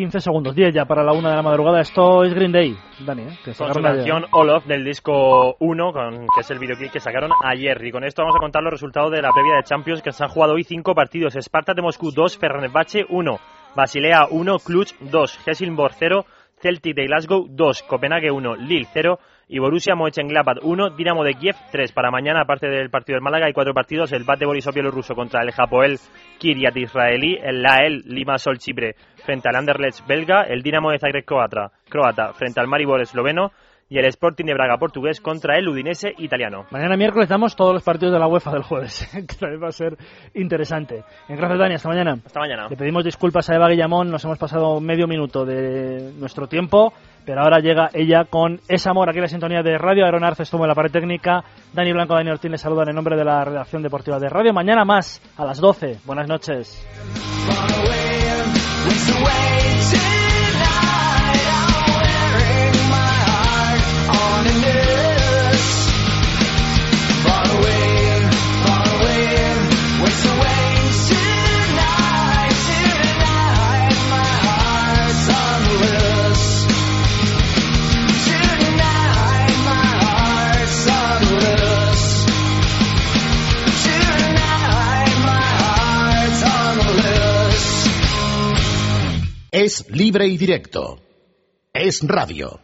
...15 segundos, 10 ya para la una de la madrugada. Esto es Green Day, Dani, ¿eh? que Con su canción All Of del disco 1, con, que es el videoclip que sacaron ayer. Y con esto vamos a contar los resultados de la previa de Champions, que se han jugado hoy cinco partidos. Sparta de Moscú 2, Fenerbahce 1, Basilea 1, Cluj 2, Helsingborg 0, Celtic de Glasgow 2, Copenhague 1, Lille 0 y Borussia Mönchengladbach 1, Dinamo de Kiev 3. Para mañana, aparte del partido del Málaga, hay cuatro partidos. El Bate Borisov bielorruso contra el Japoel Kiryat israelí, el Lael Limassol Chipre frente al Anderlecht belga, el Dinamo de Zagreb croata, croata frente al Maribor esloveno y el Sporting de Braga portugués contra el Udinese italiano. Mañana miércoles damos todos los partidos de la UEFA del jueves, que también va a ser interesante. Gracias, Dani. Hasta mañana. Hasta mañana. Le pedimos disculpas a Eva Guillamón, nos hemos pasado medio minuto de nuestro tiempo, pero ahora llega ella con ese amor aquí en la sintonía de Radio Aeronarce estuvo en la pared técnica. Dani Blanco, Dani Ortiz les saludan en nombre de la redacción deportiva de Radio. Mañana más, a las 12. Buenas noches. Es libre y directo. Es radio.